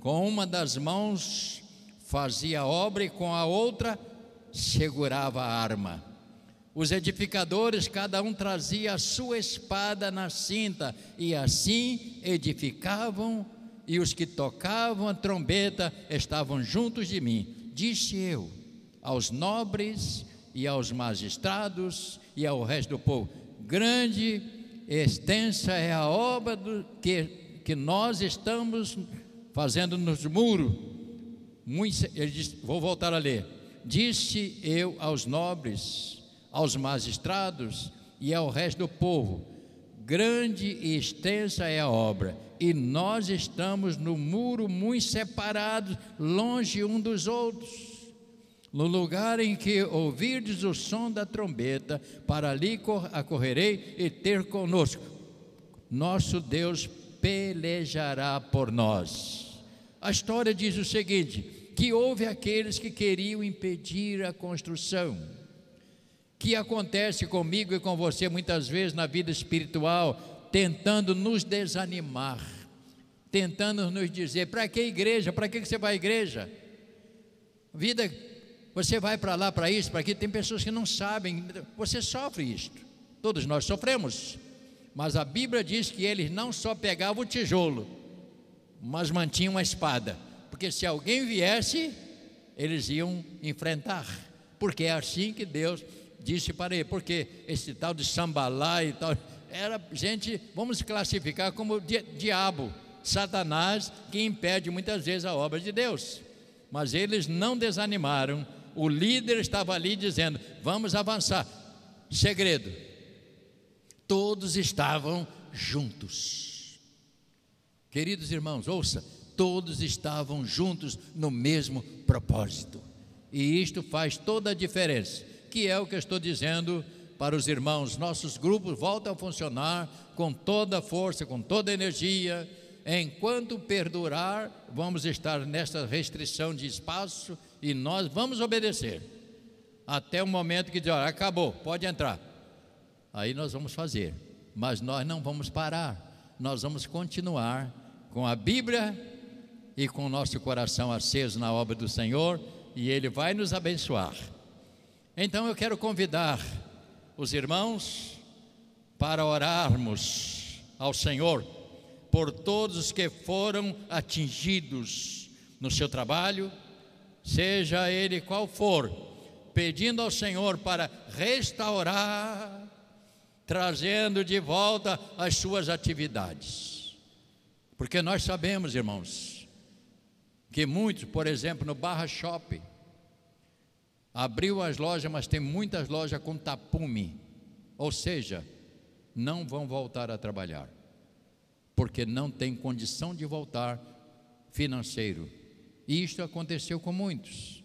com uma das mãos fazia obra e com a outra segurava a arma. Os edificadores, cada um trazia a sua espada na cinta, e assim edificavam, e os que tocavam a trombeta estavam juntos de mim. Disse eu aos nobres e aos magistrados e ao resto do povo: grande extensa é a obra do, que, que nós estamos fazendo nos muros. Ele disse, vou voltar a ler. Disse eu aos nobres, aos magistrados e ao resto do povo: grande e extensa é a obra, e nós estamos no muro muito separados, longe um dos outros. No lugar em que ouvirdes o som da trombeta, para ali cor- acorrerei e ter conosco. Nosso Deus pelejará por nós. A história diz o seguinte: que houve aqueles que queriam impedir a construção. Que acontece comigo e com você muitas vezes na vida espiritual, tentando nos desanimar, tentando nos dizer: para que igreja? Para que você vai à igreja? Vida, você vai para lá para isso, para aqui. Tem pessoas que não sabem, você sofre isto. Todos nós sofremos. Mas a Bíblia diz que eles não só pegavam o tijolo, mas mantinham a espada. Porque se alguém viesse, eles iam enfrentar. Porque é assim que Deus disse para ele. Porque esse tal de sambalá e tal, era gente, vamos classificar como di diabo, Satanás, que impede muitas vezes a obra de Deus. Mas eles não desanimaram. O líder estava ali dizendo: vamos avançar. Segredo: todos estavam juntos. Queridos irmãos, ouça, todos estavam juntos no mesmo propósito. E isto faz toda a diferença, que é o que eu estou dizendo para os irmãos. Nossos grupos voltam a funcionar com toda a força, com toda a energia. Enquanto perdurar, vamos estar nessa restrição de espaço e nós vamos obedecer. Até o momento que diz, olha, acabou, pode entrar. Aí nós vamos fazer, mas nós não vamos parar, nós vamos continuar com a Bíblia e com o nosso coração aceso na obra do Senhor e Ele vai nos abençoar. Então eu quero convidar os irmãos para orarmos ao Senhor por todos os que foram atingidos no seu trabalho, seja ele qual for, pedindo ao Senhor para restaurar trazendo de volta as suas atividades. Porque nós sabemos, irmãos, que muitos, por exemplo, no Barra Shopping, abriu as lojas, mas tem muitas lojas com tapume, ou seja, não vão voltar a trabalhar, porque não tem condição de voltar financeiro. E isto aconteceu com muitos.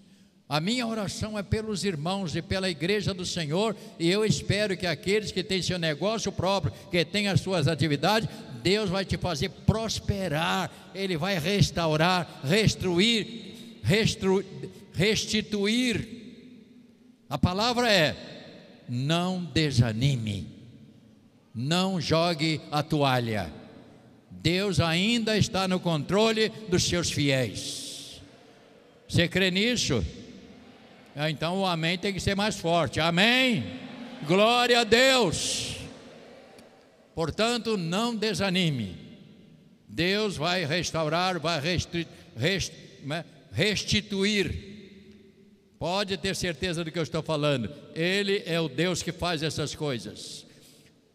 A minha oração é pelos irmãos e pela igreja do Senhor, e eu espero que aqueles que têm seu negócio próprio, que têm as suas atividades, Deus vai te fazer prosperar, Ele vai restaurar, restruir, restru, restituir. A palavra é: não desanime, não jogue a toalha. Deus ainda está no controle dos seus fiéis. Você crê nisso? Ah, Então o amém tem que ser mais forte. Amém. Glória a Deus. Portanto, não desanime. Deus vai restaurar, vai né, restituir. Pode ter certeza do que eu estou falando. Ele é o Deus que faz essas coisas.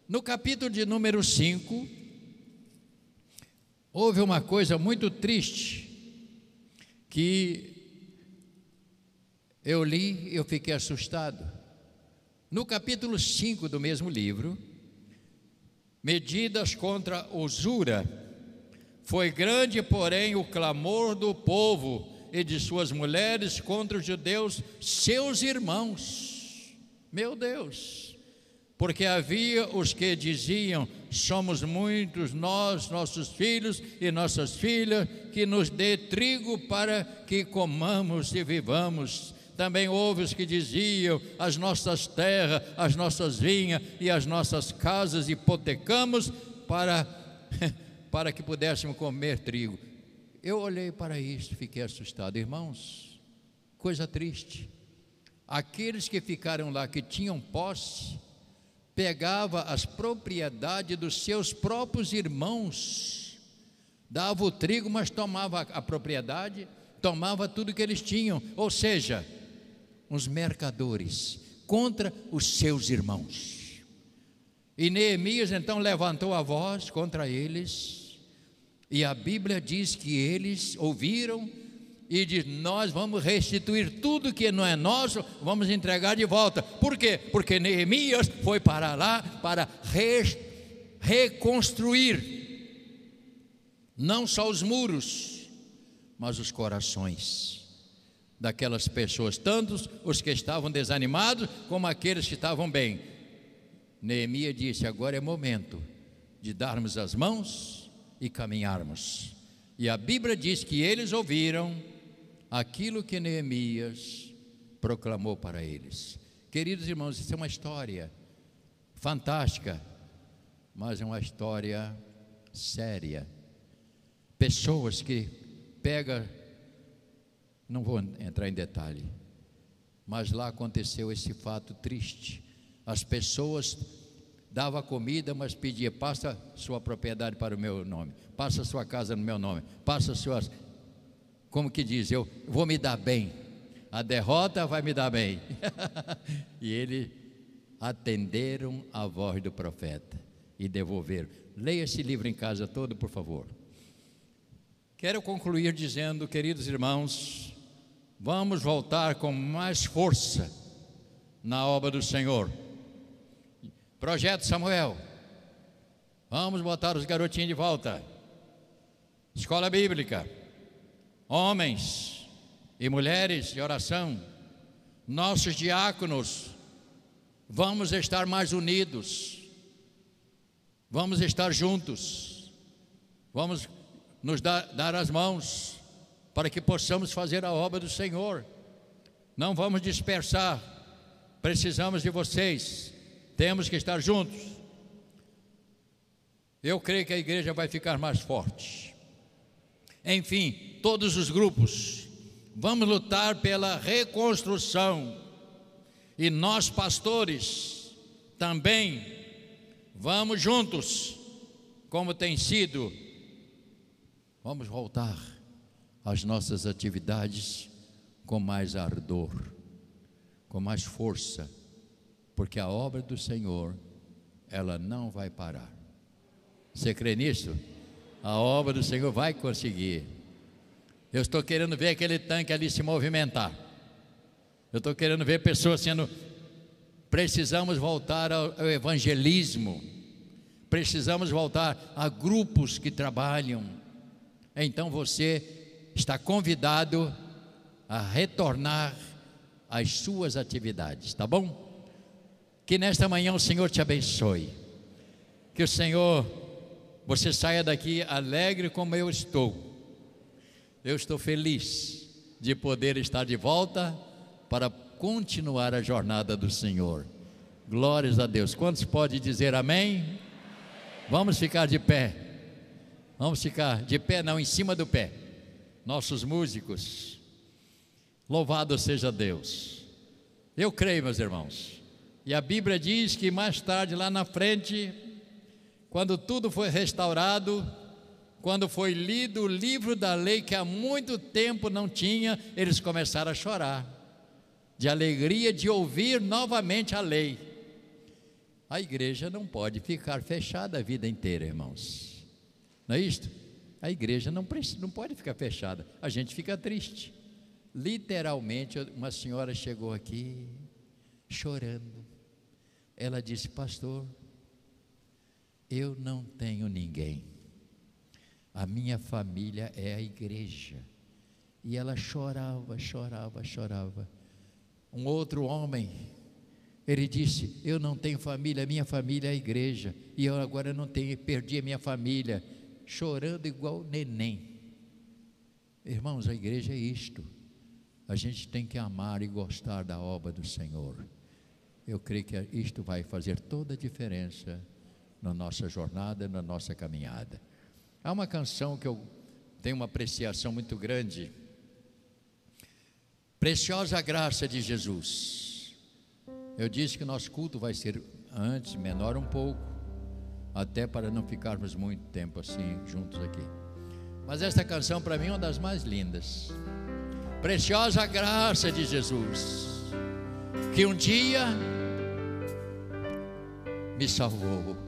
No capítulo de número 5, houve uma coisa muito triste que eu li e eu fiquei assustado. No capítulo 5 do mesmo livro, medidas contra usura, foi grande, porém, o clamor do povo e de suas mulheres contra os judeus, seus irmãos. Meu Deus! Porque havia os que diziam: somos muitos nós, nossos filhos e nossas filhas, que nos dê trigo para que comamos e vivamos. Também houve os que diziam: as nossas terras, as nossas vinhas e as nossas casas hipotecamos para, [LAUGHS] para que pudéssemos comer trigo. Eu olhei para isso e fiquei assustado. Irmãos, coisa triste. Aqueles que ficaram lá, que tinham posse, pegava as propriedades dos seus próprios irmãos, dava o trigo, mas tomava a propriedade, tomava tudo que eles tinham, ou seja, uns mercadores contra os seus irmãos. E Neemias então levantou a voz contra eles, e a Bíblia diz que eles ouviram e diz: Nós vamos restituir tudo que não é nosso, vamos entregar de volta. Por quê? Porque Neemias foi para lá para re- reconstruir não só os muros, mas os corações daquelas pessoas, tanto os que estavam desanimados como aqueles que estavam bem. Neemias disse: Agora é momento de darmos as mãos e caminharmos. E a Bíblia diz que eles ouviram aquilo que Neemias proclamou para eles. Queridos irmãos, isso é uma história fantástica, mas é uma história séria. Pessoas que pega, não vou entrar em detalhe, mas lá aconteceu esse fato triste. As pessoas dava comida, mas pedia: passa sua propriedade para o meu nome, passa sua casa no meu nome, passa suas. Como que diz? Eu vou me dar bem, a derrota vai me dar bem. [LAUGHS] e eles atenderam a voz do profeta e devolveram. Leia esse livro em casa todo, por favor. Quero concluir dizendo, queridos irmãos, vamos voltar com mais força na obra do Senhor. Projeto Samuel. Vamos botar os garotinhos de volta. Escola Bíblica. Homens e mulheres de oração. Nossos diáconos. Vamos estar mais unidos. Vamos estar juntos. Vamos nos dar, dar as mãos para que possamos fazer a obra do Senhor. Não vamos dispersar. Precisamos de vocês. Temos que estar juntos. Eu creio que a igreja vai ficar mais forte. Enfim, todos os grupos, vamos lutar pela reconstrução. E nós, pastores, também vamos juntos, como tem sido. Vamos voltar às nossas atividades com mais ardor, com mais força porque a obra do Senhor, ela não vai parar. Você crê nisso? A obra do Senhor vai conseguir. Eu estou querendo ver aquele tanque ali se movimentar. Eu estou querendo ver pessoas sendo. Precisamos voltar ao, evangelismo. Precisamos voltar a grupos que trabalham. Então você está convidado a retornar às suas atividades, tá bom? Que nesta manhã o Senhor te abençoe. Que o Senhor, você saia daqui alegre como eu estou. Eu estou feliz de poder estar de volta para continuar a jornada do Senhor. Glórias a Deus. Quantos pode dizer amém? Vamos ficar de pé. Vamos ficar de pé, não, em cima do pé. Nossos músicos. Louvado seja Deus. Eu creio, meus irmãos. E a Bíblia diz que mais tarde, lá na frente, quando tudo foi restaurado, quando foi lido o livro da lei que há muito tempo não tinha, eles começaram a chorar, de alegria de ouvir novamente a lei. A igreja não pode ficar fechada a vida inteira, irmãos. Não é isto? A igreja não, não pode ficar fechada. A gente fica triste. Literalmente, uma senhora chegou aqui chorando. Ela disse: Pastor, eu não tenho ninguém. A minha família é a igreja. E ela chorava, chorava, chorava. Um outro homem, ele disse: Eu não tenho família, minha família é a igreja. E eu agora não tenho, perdi a minha família. Chorando igual neném. Irmãos, a igreja é isto. A gente tem que amar e gostar da obra do Senhor. Eu creio que isto vai fazer toda a diferença na nossa jornada, na nossa caminhada. Há uma canção que eu tenho uma apreciação muito grande. Preciosa graça de Jesus. Eu disse que nosso culto vai ser antes, menor um pouco, até para não ficarmos muito tempo assim juntos aqui. Mas esta canção para mim é uma das mais lindas. Preciosa graça de Jesus, que um dia me salvou.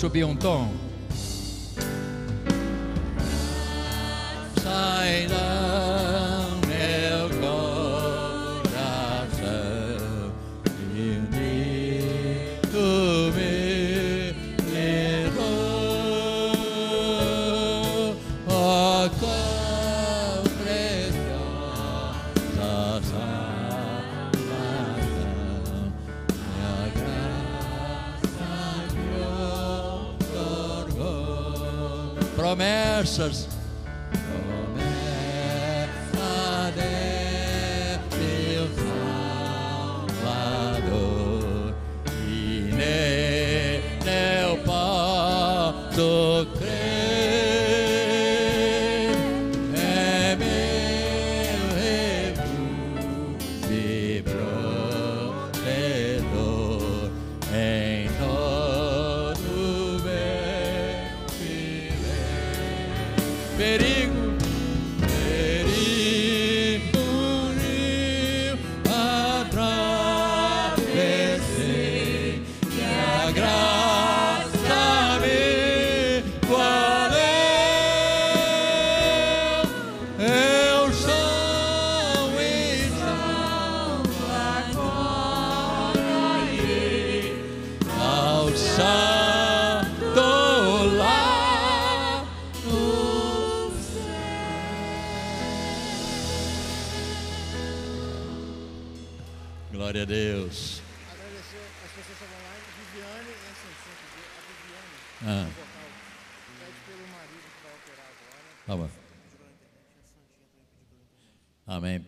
Subir um tom? Sai do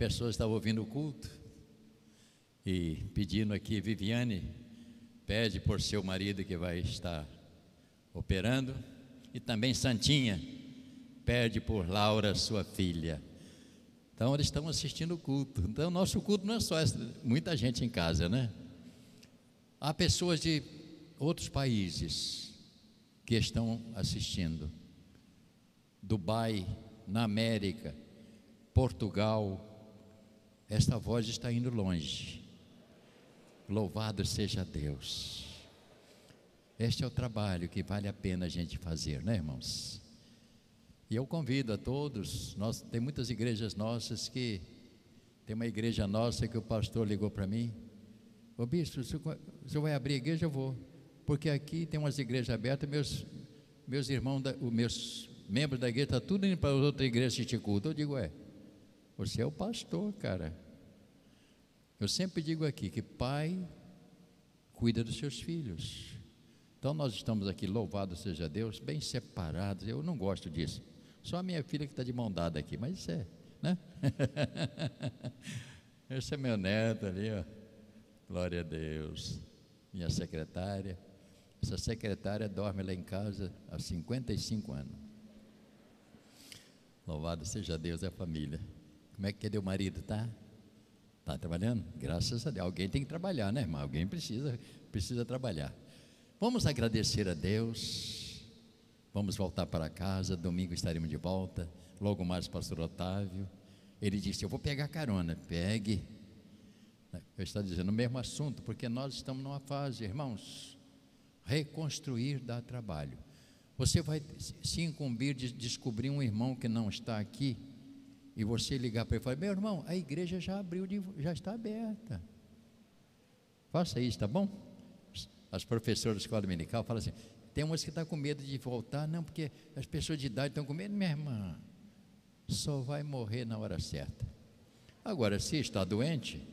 Pessoas estavam
ouvindo o culto e pedindo aqui, Viviane, pede por seu marido que vai estar operando. E também Santinha, pede por Laura, sua filha. Então, eles estão assistindo o culto. Então, nosso culto não é só essa, muita gente em casa, né? Há pessoas de outros países que estão assistindo. Dubai, na América, Portugal, esta voz está indo longe. Louvado seja Deus. Este é o trabalho que vale a pena a gente fazer, né, irmãos? E eu convido a todos, nós, tem muitas igrejas nossas que, tem uma igreja nossa que o pastor ligou para mim, ô bispo, o senhor vai abrir a igreja? Eu vou. Por Porque aqui tem umas igrejas abertas, meus, meus irmãos, os meus membros da igreja, estão tá tudo indo para outra igreja assistir culto. Eu digo, é, você é o pastor, cara. Eu sempre digo aqui que pai cuida dos seus filhos. Então nós estamos aqui, louvado seja Deus, bem separados. Eu não gosto disso. Só a minha filha que está de mão dada aqui, mas isso é, né? [LAUGHS] Esse é meu neto ali, ó. Glória a Deus. Minha secretária. Essa secretária dorme lá em casa há 55 anos. Louvado seja Deus a família. Como é que cadê o marido, tá? Tá trabalhando? Graças a Deus. Alguém tem que trabalhar, né, irmão? Alguém precisa, precisa trabalhar. Vamos agradecer a Deus. Vamos voltar para casa. Domingo estaremos de volta. Logo mais, pastor Otávio. Ele disse: Eu vou pegar carona. Pegue. Eu estou dizendo o mesmo assunto, porque nós estamos numa fase, irmãos. Reconstruir dá trabalho. Você vai se incumbir de descobrir um irmão que não está aqui e você ligar para ele e falar: Meu irmão, a igreja já abriu, já está aberta. Faça isso, tá bom? As professoras da escola dominical falam assim: tem umas que estão tá com medo de voltar, não, porque as pessoas de idade estão com medo, minha irmã, só vai morrer na hora certa. Agora, se está doente,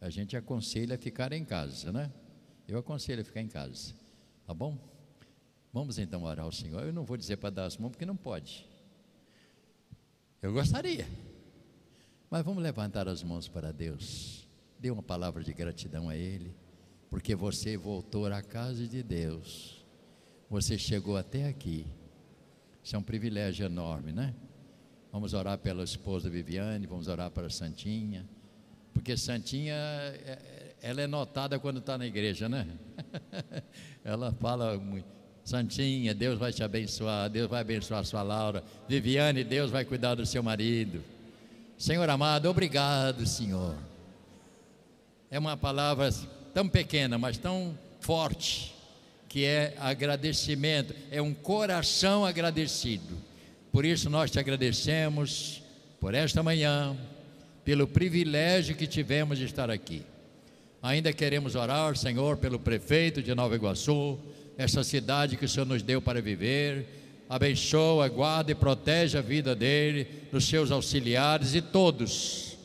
a gente aconselha a ficar em casa, né? Eu aconselho a ficar em casa, tá bom? Vamos então orar ao Senhor. Eu não vou dizer para dar as mãos, porque não pode. Eu gostaria. Mas vamos levantar as mãos para Deus. Dê uma palavra de gratidão a Ele, porque você voltou à casa de Deus. Você chegou até aqui. Isso é um privilégio enorme, né? Vamos orar pela esposa Viviane, vamos orar para Santinha, porque Santinha, é, ela é notada quando está na igreja, né? [LAUGHS] ela fala muito Santinha, Deus vai te abençoar, Deus vai abençoar a sua Laura. Viviane, Deus vai cuidar do seu marido. Senhor amado, obrigado, Senhor. É uma palavra tão pequena, mas tão forte, que é agradecimento, é um coração agradecido. Por isso nós te agradecemos por esta manhã, pelo privilégio que tivemos de estar aqui. Ainda queremos orar, Senhor, pelo prefeito de Nova Iguaçu, essa cidade que o Senhor nos deu para viver. Abençoa, guarda e protege a vida dele, dos seus auxiliares e todos.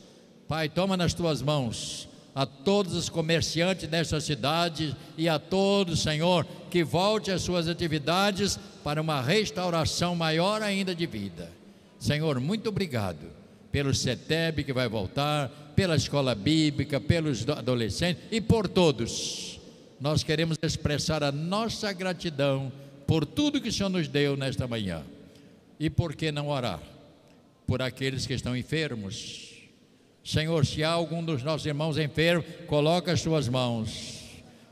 Pai, toma nas tuas mãos a todos os comerciantes desta cidade e a todos, Senhor, que volte às suas atividades para uma restauração maior ainda de vida. Senhor, muito obrigado pelo CETEB que vai voltar, pela escola bíblica, pelos adolescentes e por todos nós queremos expressar a nossa gratidão por tudo que o Senhor nos deu nesta manhã. E por que não orar? Por aqueles que estão enfermos. Senhor, se há algum dos nossos irmãos enfermo, coloca as tuas mãos.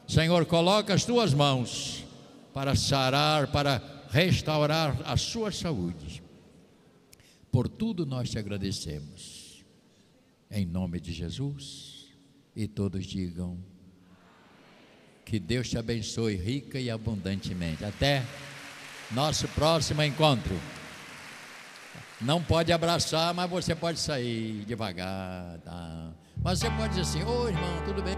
Senhor, coloca as tuas mãos para sarar, para restaurar a sua saúde. Por tudo nós te agradecemos. Em nome de Jesus. E todos digam. Que Deus te abençoe rica e abundantemente. Até nosso próximo encontro. Não pode abraçar, mas você pode sair devagar. Tá? Mas você pode dizer assim: Ô irmão, tudo bem?